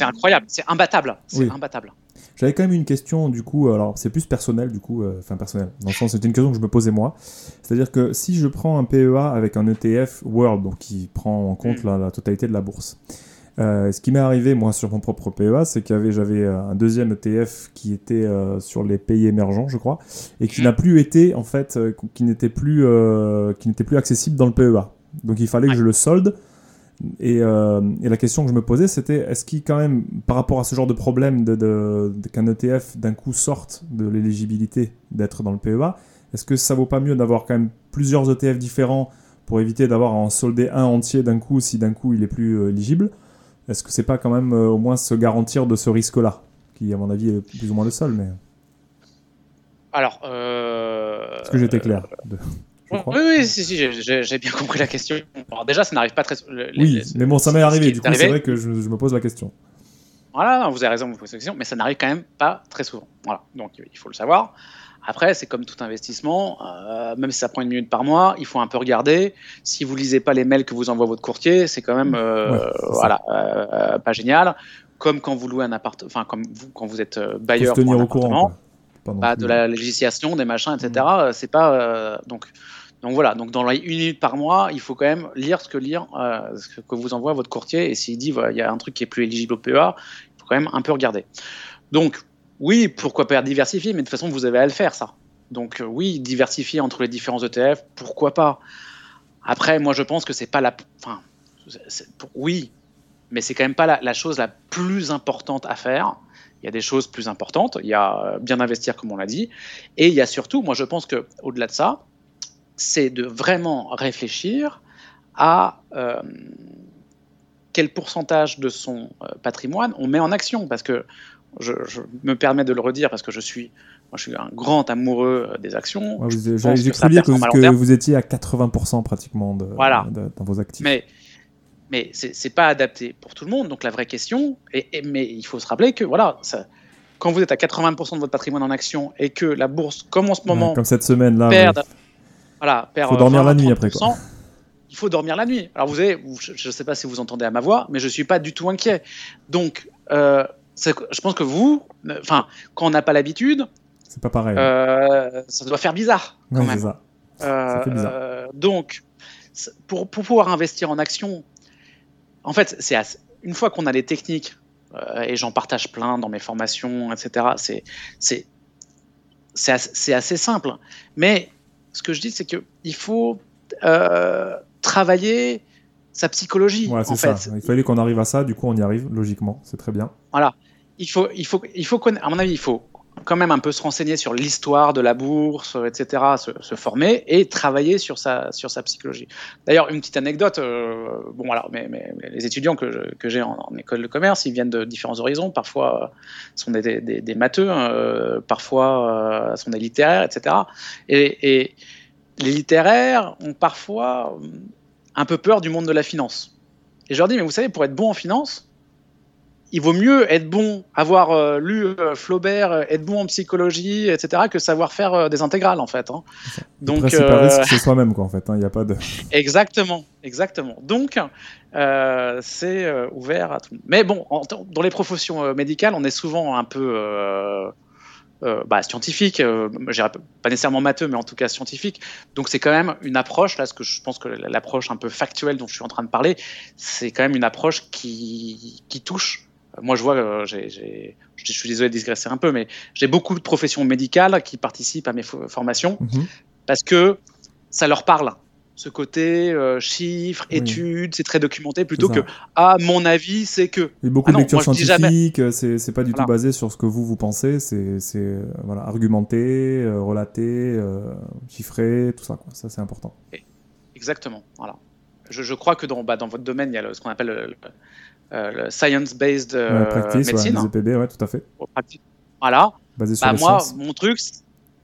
Speaker 2: incroyable, c'est imbattable. C'est imbattable.
Speaker 3: J'avais quand même une question, du coup, alors c'est plus personnel, du coup, enfin personnel, dans le sens, c'était une question que je me posais moi. C'est-à-dire que si je prends un PEA avec un ETF World, donc qui prend en compte mm. la, totalité de la bourse, euh, ce qui m'est arrivé, moi, sur mon propre PEA, c'est que j'avais euh, un deuxième ETF qui était euh, sur les pays émergents, je crois, et qui n'a plus été, en fait, qui n'était plus, qui n'était plus accessible dans le PEA. Donc il fallait que je le solde. Et, et, la question que je me posais, c'était est-ce qu'il, quand même, par rapport à ce genre de problème de, de, qu'un ETF d'un coup sorte de l'éligibilité d'être dans le PEA, est-ce que ça vaut pas mieux d'avoir quand même plusieurs ETF différents pour éviter d'avoir à en solder un entier d'un coup si d'un coup il est plus éligible? Est-ce que c'est pas quand même euh, au moins se garantir de ce risque-là, qui à mon avis est plus ou moins le seul, mais.
Speaker 2: Alors. Euh...
Speaker 3: Est-ce que j'étais clair
Speaker 2: Oui, oui, si, si, j'ai bien compris la question. Alors déjà, ça n'arrive pas très.
Speaker 3: oui, mais bon, ça m'est arrivé. Du coup, c'est vrai que je, me pose la question.
Speaker 2: Voilà, vous avez raison vous poser la question, mais ça n'arrive quand même pas très souvent. Voilà, donc il faut le savoir. Après, c'est comme tout investissement, euh, même si ça prend une minute par mois, il faut un peu regarder. Si vous lisez pas les mails que vous envoie votre courtier, c'est quand même euh, voilà euh, pas génial. Comme quand vous louez un appartement, enfin comme vous quand vous êtes bailleur
Speaker 3: pour un appartement,
Speaker 2: bah, de la législation, des machins, etc. Mm. C'est pas donc donc voilà, donc dans une minute par mois, il faut quand même lire ce que lire, ce que vous envoie votre courtier. Et s'il dit il y a un truc qui est plus éligible au PEA, il faut quand même un peu regarder. Donc oui, pourquoi pas diversifier, mais de toute façon, vous avez à le faire, ça. Donc euh, oui, diversifier entre les différents ETF, pourquoi pas. Après, moi, je pense que c'est pas la... Enfin, oui, mais c'est quand même pas la, chose la plus importante à faire. Il y a des choses plus importantes. Il y a euh, bien investir, comme on l'a dit. Et il y a surtout, moi, je pense que au-delà de ça, c'est de vraiment réfléchir à euh, quel pourcentage de son patrimoine on met en action. Parce que je, me permets de le redire parce que je suis, moi, je suis un grand amoureux euh, des actions.
Speaker 3: J'ai cru dire que, vous étiez à 80% pratiquement de, dans vos actifs.
Speaker 2: Mais, mais c'est pas adapté pour tout le monde. Donc la vraie question, et, mais il faut se rappeler que voilà, ça, quand vous êtes à 80% de votre patrimoine en actions et que la bourse, comme en ce moment,
Speaker 3: comme cette semaine là,
Speaker 2: perd, voilà, perd
Speaker 3: faut dormir la nuit après quoi.
Speaker 2: il faut dormir la nuit. Alors vous savez, je ne sais pas si vous entendez à ma voix, mais je ne suis pas du tout inquiet. Donc, euh, je pense que vous, enfin, quand on n'a pas l'habitude,
Speaker 3: c'est pas pareil.
Speaker 2: Euh, ça doit faire bizarre quand même.
Speaker 3: Ça. ça fait bizarre.
Speaker 2: Euh, donc, pour, pour, pouvoir investir en action, en fait, c'est une fois qu'on a les techniques et j'en partage plein dans mes formations, etc. C'est c'est c'est assez, simple. Mais ce que je dis, c'est qu'il faut travailler sa psychologie.
Speaker 3: Ouais, c'est ça. Il fallait qu'on arrive à ça, du coup on y arrive logiquement, c'est très bien.
Speaker 2: Voilà. Il faut, à mon avis, il faut quand même un peu se renseigner sur l'histoire de la bourse, etc., se, former et travailler sur sa, psychologie. D'ailleurs, une petite anecdote, euh, bon, alors, mais, les étudiants que, j'ai en, école de commerce, ils viennent de différents horizons, parfois euh, sont des, des, matheux, hein, euh, parfois sont des littéraires, etc. Et, et les littéraires ont parfois un peu peur du monde de la finance. Et je leur dis, mais vous savez, pour être bon en finance, il vaut mieux être bon, avoir euh, lu euh, Flaubert, euh, être bon en psychologie, etc., que savoir faire des intégrales, en fait. Hein.
Speaker 3: Donc, le principal risque, c'est soi-même, quoi, en fait. Il hein, n'y a pas de...
Speaker 2: Exactement, exactement. Donc, c'est ouvert à tout. Mais bon, dans les professions médicales, on est souvent un peu bah, scientifique, pas nécessairement matheux, mais en tout cas scientifique. Donc c'est quand même une approche, là, ce que je pense que l'approche un peu factuelle dont je suis en train de parler, c'est quand même une approche qui, qui touche. Moi, je vois, euh, je suis désolé de digresser un peu, mais j'ai beaucoup de professions médicales qui participent à mes formations mm-hmm. parce que ça leur parle ce côté euh, chiffres, études, c'est très documenté, plutôt que à mon avis, c'est que.
Speaker 3: Il y a beaucoup ah de lectures scientifiques, c'est pas du tout basé sur ce que vous vous pensez, c'est euh, voilà, argumenté, euh, relaté, chiffré, tout ça. Quoi. Ça, c'est important.
Speaker 2: Exactement. Voilà. Je, je, crois que dans, bah, dans votre domaine, il y a ce qu'on appelle le, science-based medicine.
Speaker 3: Ouais, EPB, ouais, tout à fait.
Speaker 2: Voilà.
Speaker 3: Basé sur
Speaker 2: bah, moi, mon truc,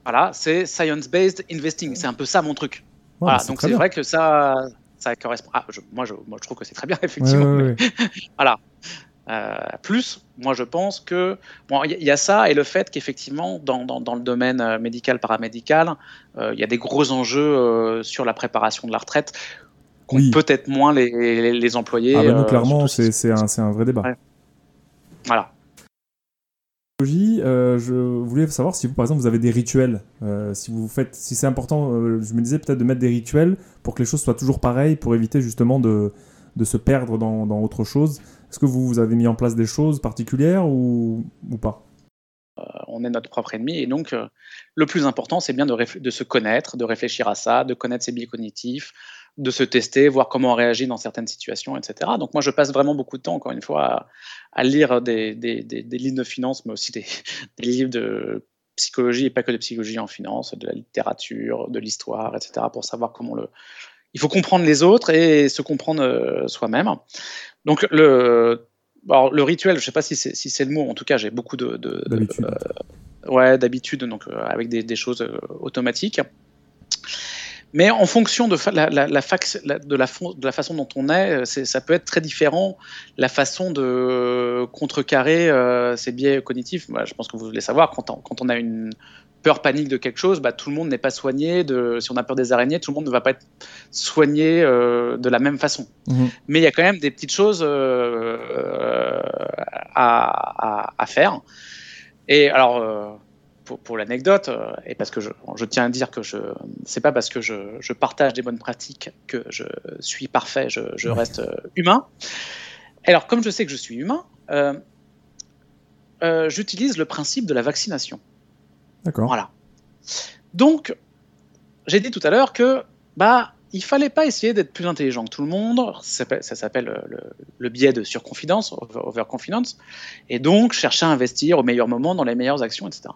Speaker 2: voilà, c'est science-based investing. C'est un peu ça mon truc voilà, donc c'est vrai que ça, ça correspond. Ah, moi, je, moi, je trouve que c'est très bien, effectivement. voilà. Euh, plus, moi, je pense que bon, il y, a ça et le fait qu'effectivement, dans, dans, dans, le domaine euh, médical, paramédical, euh, il y a des gros enjeux sur la préparation de la retraite qu'ont peut-être moins les, les, employés.
Speaker 3: Ah bah nous, clairement, c'est un, un, vrai débat.
Speaker 2: Voilà.
Speaker 3: Euh, je voulais savoir si vous, par exemple, vous avez des rituels. Euh, si vous faites, si c'est important, euh, je me disais peut-être de mettre des rituels pour que les choses soient toujours pareilles, pour éviter justement de, de se perdre dans, dans autre chose. Est-ce que vous, vous, avez mis en place des choses particulières ou, ou pas?
Speaker 2: On est notre propre ennemi et donc le plus important, c'est bien de, de, se connaître, de réfléchir à ça, de connaître ses biais cognitifs, de se tester, voir comment on réagit dans certaines situations, etc. Donc moi, je passe vraiment beaucoup de temps, encore une fois, à, lire des, des, des, livres de finance, mais aussi des, livres de psychologie, et pas que de psychologie en finance, de la littérature, de l'histoire, etc., pour savoir comment le... Il faut comprendre les autres et se comprendre euh, soi-même. Donc le, alors, le rituel, je ne sais pas si c'est si le mot, en tout cas, j'ai beaucoup de...
Speaker 3: D'habitude.
Speaker 2: Euh, ouais, d'habitude, donc euh, avec des, des choses automatiques. Mais en fonction de la, la, la, de, la, de la façon dont on est, euh, ça peut être très différent. La façon de contrecarrer euh, ces biais cognitifs, bah, je pense que vous voulez savoir, quand on, quand on a une peur panique de quelque chose, bah, tout le monde n'est pas soigné. De, si on a peur des araignées, tout le monde ne va pas être soigné euh, de la même façon. Mhm. Mais il y a quand même des petites choses à, à, à, faire. Et alors pour, l'anecdote, euh, et parce que je, tiens à dire que je c'est pas parce que je, partage des bonnes pratiques que je suis parfait, je, reste euh, humain. Alors, comme je sais que je suis humain, euh, j'utilise le principe de la vaccination.
Speaker 3: D'accord.
Speaker 2: Voilà. Donc, j'ai dit tout à l'heure que bah il fallait pas essayer d'être plus intelligent que tout le monde. Ça s'appelle le, le, biais de surconfidence, overconfidence, et donc chercher à investir au meilleur moment dans les meilleures actions, etc.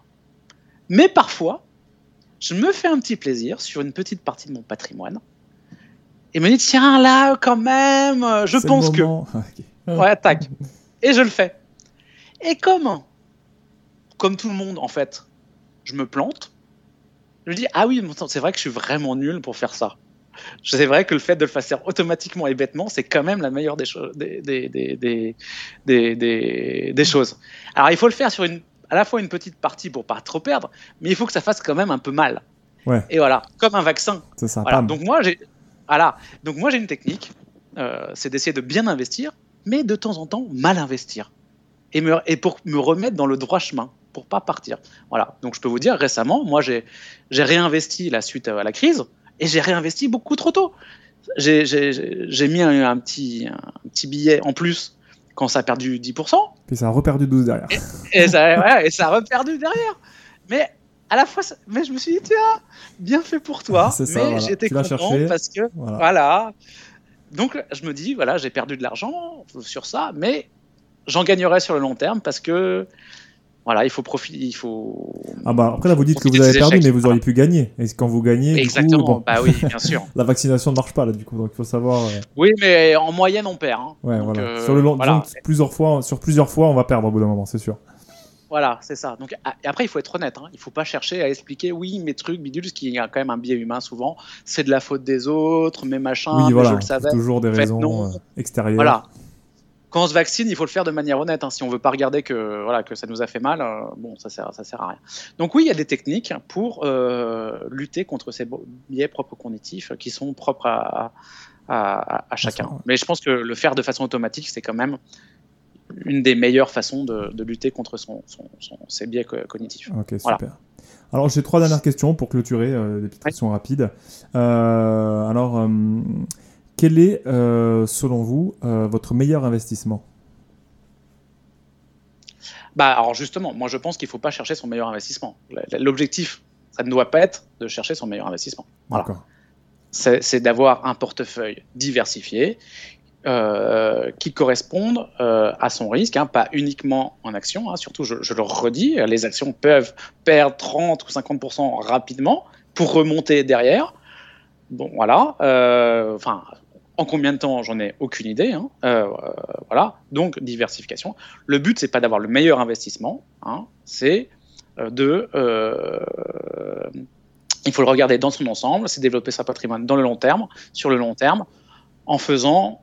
Speaker 2: Mais parfois, je me fais un petit plaisir sur une petite partie de mon patrimoine et me dis tiens là quand même, je pense que ouais tac et je le fais. Et comment Comme tout le monde en fait, je me plante. Je me dis ah oui c'est vrai que je suis vraiment nul pour faire ça. C'est vrai que le fait de le faire automatiquement et bêtement, c'est quand même la meilleure des, choses des, des, des, des, choses. Alors il faut le faire sur une à la fois une petite partie pour pas trop perdre, mais il faut que ça fasse quand même un peu mal.
Speaker 3: Ouais.
Speaker 2: Et voilà, comme un vaccin.
Speaker 3: C'est ça.
Speaker 2: Donc moi, j'ai Voilà. Donc moi j'ai une technique, euh, c'est d'essayer de bien investir, mais de temps en temps mal investir. Et, me, et pour me remettre dans le droit chemin, pour pas partir. Voilà. Donc je peux vous dire, récemment, moi j'ai réinvesti la suite à la crise, et j'ai réinvesti beaucoup trop tôt. J'ai mis un, un, petit, un petit billet en plus quand ça a perdu 10%.
Speaker 3: Puis ça a reperdu 12 derrière.
Speaker 2: Et, ça, et ça a reperdu derrière. Mais à la fois, mais je me suis dit, tiens, bien fait pour toi. Ça, mais j'étais content parce que, voilà. Donc, je me dis, voilà, j'ai perdu de l'argent sur ça, mais j'en gagnerai sur le long terme parce que, voilà, il faut profiter, il faut.
Speaker 3: Ah bah après là, vous dites que vous avez perdu, mais vous auriez pu gagner. Et quand vous gagnez,
Speaker 2: exactement.
Speaker 3: Du coup,
Speaker 2: Bah oui, bien sûr.
Speaker 3: la vaccination ne marche pas là, du coup, donc il faut savoir. Euh,
Speaker 2: oui, mais en moyenne, on perd. Hein.
Speaker 3: Ouais, voilà. Euh, sur le long, plusieurs fois, sur plusieurs fois, on va perdre au bout d'un moment, c'est sûr.
Speaker 2: Voilà, c'est ça. Donc après, il faut être honnête. Hein. Il ne faut pas chercher à expliquer, oui, mes trucs, bidules, ce qui a quand même un biais humain souvent. C'est de la faute des autres, mes machins,
Speaker 3: oui,
Speaker 2: voilà,
Speaker 3: je le savais. Toujours des raisons euh, extérieures.
Speaker 2: Voilà. Quand on se vaccine, il faut le faire de manière honnête. Hein. Si on veut pas regarder que voilà que ça nous a fait mal, euh, bon, ça sert, ça sert à rien. Donc oui, il y a des techniques pour euh, lutter contre ces biais propres cognitifs qui sont propres à, à, à chacun. Mais je pense que le faire de façon automatique, c'est quand même une des meilleures façons de, lutter contre son, ses biais cognitifs.
Speaker 3: Ok, super. Alors j'ai trois dernières questions pour clôturer, euh, des petites questions rapides. Euh, alors, euh, quel est, selon vous, votre meilleur investissement?
Speaker 2: Bah, alors justement, moi je pense qu'il ne faut pas chercher son meilleur investissement. L'objectif, ça ne doit pas être de chercher son meilleur investissement. Voilà. C'est d'avoir un portefeuille diversifié euh, qui correspondent euh, à son risque, hein, pas uniquement en action. Hein, surtout, je, je, le redis, les actions peuvent perdre 30 ou 50% rapidement pour remonter derrière. Bon, voilà. Euh, enfin, en combien de temps, j'en ai aucune idée. Hein, voilà. Donc, diversification. Le but, c'est pas d'avoir le meilleur investissement, hein, c'est de il faut le regarder dans son ensemble, c'est développer sa patrimoine dans le long terme, sur le long terme, en faisant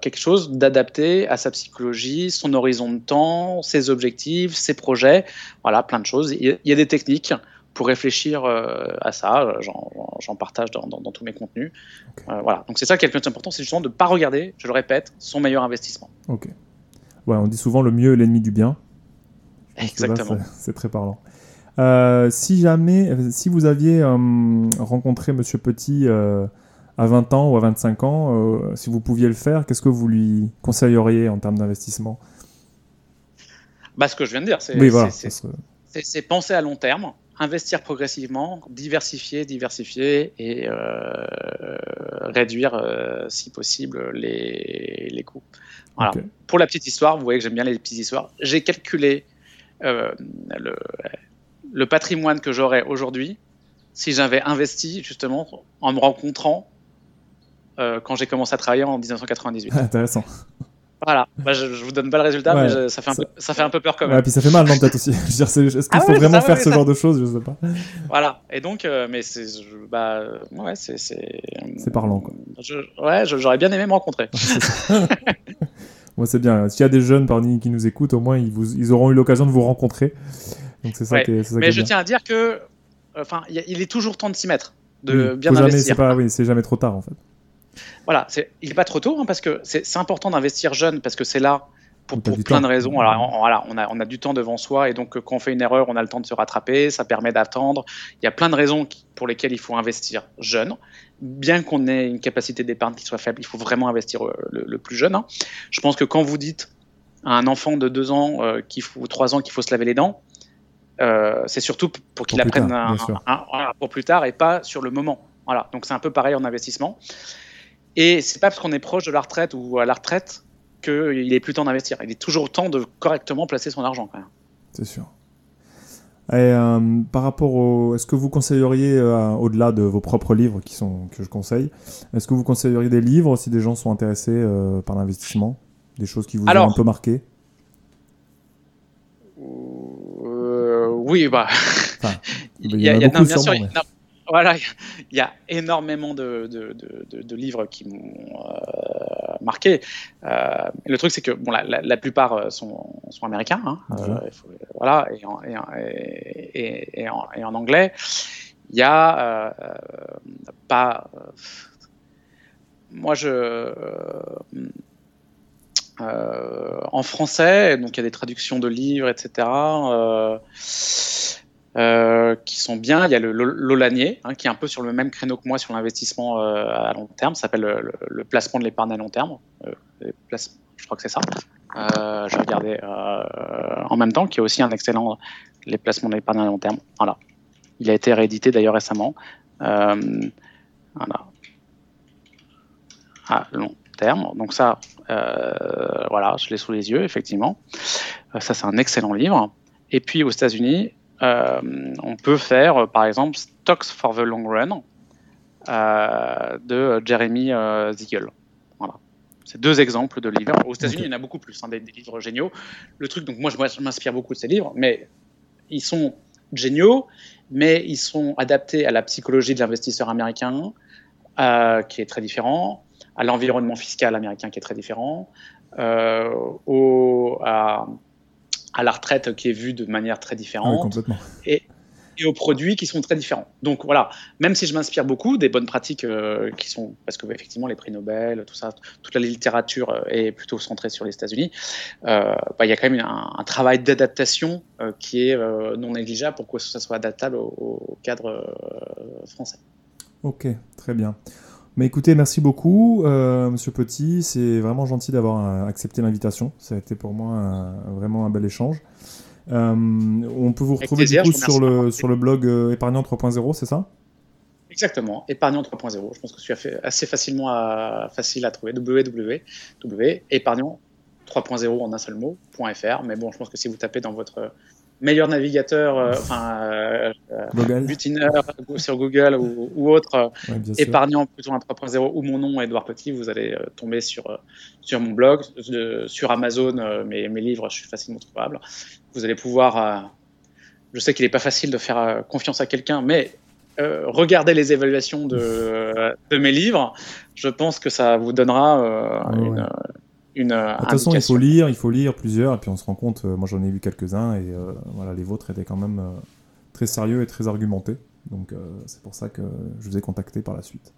Speaker 2: quelque chose d'adapté à sa psychologie, son horizon de temps, ses objectifs, ses projets, voilà, plein de choses. Il y a des techniques pour réfléchir euh, à ça, j'en partage dans, tous mes contenus. Euh, voilà, donc c'est ça qui est le plus important, c'est justement de ne pas regarder, je le répète, son meilleur investissement.
Speaker 3: Ok. Ouais, on dit souvent le mieux est l'ennemi du bien.
Speaker 2: Exactement.
Speaker 3: C'est très parlant. Euh, si jamais, si vous aviez rencontré Monsieur Petit à 20 ans ou à 25 ans, euh, si vous pouviez le faire, qu'est-ce que vous lui conseilleriez en termes d'investissement?
Speaker 2: Bah, Ce que je viens de dire, c'est penser à long terme, investir progressivement, diversifier, diversifier et euh, réduire, euh, si possible, les, les coûts. Voilà. Pour la petite histoire, vous voyez que j'aime bien les petites histoires. J'ai calculé le, le patrimoine que j'aurais aujourd'hui si j'avais investi justement en me rencontrant euh, quand j'ai commencé à travailler en 1998.
Speaker 3: Intéressant.
Speaker 2: Voilà, bah, je, je, vous donne pas le résultat, mais ça, fait un peu, ça fait un peu peur quand même.
Speaker 3: Ouais, puis ça fait mal, non, peut-être aussi. Est-ce qu'il ah faut vraiment faire ce genre de choses? Je sais pas.
Speaker 2: Voilà, et donc, euh, mais c'est. Bah, ouais, c'est.
Speaker 3: C'est parlant, quoi.
Speaker 2: Je, ouais, j'aurais bien aimé me rencontrer.
Speaker 3: Moi, c'est bien. S'il y a des jeunes parmi qui nous écoutent, au moins, ils, vous, ils auront eu l'occasion de vous rencontrer. Donc, c'est ça, qui est, ça
Speaker 2: Mais
Speaker 3: je
Speaker 2: tiens à dire que. Enfin, il est toujours temps de s'y mettre, de bien
Speaker 3: investir. oui, c'est jamais trop tard, en fait.
Speaker 2: Voilà, il n'est pas trop tôt, hein, parce que c'est important d'investir jeune, parce que c'est là, pour, plein de raisons. Alors, on, voilà, on, a, on a du temps devant soi, et donc quand on fait une erreur, on a le temps de se rattraper, ça permet d'attendre. Il y a plein de raisons pour lesquelles il faut investir jeune. Bien qu'on ait une capacité d'épargne qui soit faible, il faut vraiment investir euh, le, plus jeune. Hein. Je pense que quand vous dites à un enfant de 2 ans euh, ou 3 ans qu'il faut se laver les dents, euh, c'est surtout pour qu'il apprenne pour plus tard et pas sur le moment. Voilà, donc c'est un peu pareil en investissement. Et c'est pas parce qu'on est proche de la retraite ou à la retraite qu'il est plus temps d'investir. Il est toujours temps de correctement placer son argent quand même.
Speaker 3: C'est sûr. Et euh, par rapport au, est-ce que vous conseilleriez euh, au-delà de vos propres livres qui sont que je conseille, est-ce que vous conseilleriez des livres si des gens sont intéressés euh, par l'investissement, des choses qui vous ont un peu marqué?
Speaker 2: Oui, bah. il y, a, bien sûr, voilà, il y a énormément de, livres qui m'ont euh, marqué. Euh, le truc, c'est que bon, la, plupart euh, sont, américains, hein, voilà, et en, anglais. Il y a pas moi, je. en français, donc il y a des traductions de livres, etc. qui sont bien. Il y a le Lolanier, hein, qui est un peu sur le même créneau que moi sur l'investissement à long terme. Ça s'appelle le, placement de l'épargne à long terme. je crois que c'est ça. je regardais en même temps, qui est aussi un excellent les placements de l'épargne à long terme. Voilà. Il a été réédité d'ailleurs récemment. à long terme. Donc ça, euh, voilà, je l'ai sous les yeux, effectivement. Euh, ça, c'est un excellent livre. Et puis aux États-Unis, euh, on peut faire, par exemple, Stocks for the Long Run de Jeremy Ziegel. Voilà. C'est deux exemples de livres. Aux États-Unis, il y en a beaucoup plus, hein, des, livres géniaux. Le truc, donc moi, je m'inspire beaucoup de ces livres, mais ils sont géniaux, mais ils sont adaptés à la psychologie de l'investisseur américain, qui est très différent, à l'environnement fiscal américain qui est très différent, euh, au, à, la retraite qui est vue de manière très différente, et, et, aux produits qui sont très différents. Donc voilà, même si je m'inspire beaucoup des bonnes pratiques euh, qui sont, parce que effectivement les prix Nobel, tout ça, toute la littérature euh, est plutôt centrée sur les États-Unis, bah, il y a quand même un, travail d'adaptation qui est non négligeable pour que ça soit adaptable au, au cadre français.
Speaker 3: Ok, très bien. Mais écoutez, merci beaucoup, euh, Monsieur Petit. C'est vraiment gentil d'avoir euh, accepté l'invitation. Ça a été pour moi vraiment un bel échange. Euh, on peut vous retrouver du coup sur le, sur le blog Épargnant 3.0, c'est ça?
Speaker 2: Exactement, Épargnant 3.0. Je pense que c'est assez facilement à, facile à trouver. www.épargnant 3.0 en un seul mot.fr. Mais bon, je pense que si vous tapez dans votre meilleur navigateur, euh, enfin, euh, euh butineur sur Google ou, autre, épargnant plutôt un 3.0 ou mon nom, Edouard Petit, vous allez tomber sur, sur mon blog, sur Amazon, mes, mes livres, je suis facilement trouvable. Vous allez pouvoir, je sais qu'il n'est pas facile de faire confiance à quelqu'un, mais regardez les évaluations de, de, mes livres, je pense que ça vous donnera une,
Speaker 3: de toute façon, il faut lire, il faut lire plusieurs, et puis on se rend compte, euh, moi j'en ai vu quelques-uns, et euh, voilà, les vôtres étaient quand même euh, très sérieux et très argumentés. Donc c'est pour ça que je vous ai contacté par la suite.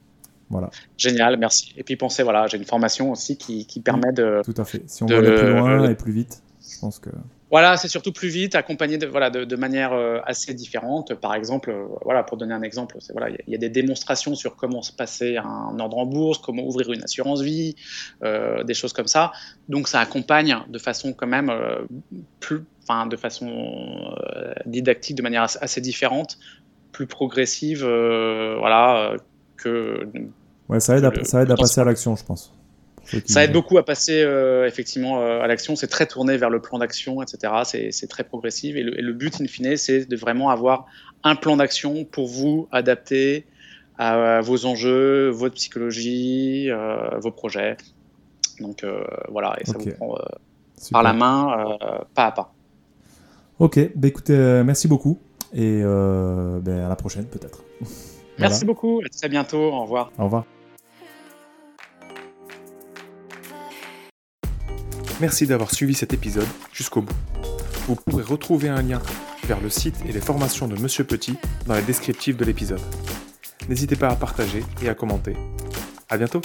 Speaker 3: Voilà.
Speaker 2: Génial, merci. Et puis pensez, voilà, j'ai une formation aussi qui, qui permet de.
Speaker 3: Tout à fait. Si on veut aller plus loin et plus vite, je pense que.
Speaker 2: Voilà, c'est surtout plus vite, accompagné de, voilà, de, manière euh, assez différente. Par exemple, euh, voilà, pour donner un exemple, voilà, il y, a des démonstrations sur comment se passer un ordre en bourse, comment ouvrir une assurance vie, euh, des choses comme ça. Donc, ça accompagne de façon quand même plus, enfin, de façon didactique, de manière assez différente, plus progressive, voilà, que.
Speaker 3: Ouais, ça aide, à, ça aide à passer à l'action, je pense.
Speaker 2: Ça aide beaucoup à passer euh, effectivement euh, à l'action. C'est très tourné vers le plan d'action, etc. C'est très progressif. Et le, but, in fine, c'est de vraiment avoir un plan d'action pour vous adapter à, vos enjeux, votre psychologie, euh, vos projets. Donc voilà, et ça vous prend par la main, pas à pas.
Speaker 3: Ok, bah, écoutez, merci beaucoup. Et bah, à la prochaine peut-être.
Speaker 2: Merci beaucoup, à très bientôt, au revoir.
Speaker 3: Au revoir.
Speaker 1: Merci d'avoir suivi cet épisode jusqu'au bout. Vous pourrez retrouver un lien vers le site et les formations de Monsieur Petit dans les descriptifs de l'épisode. N'hésitez pas à partager et à commenter. À bientôt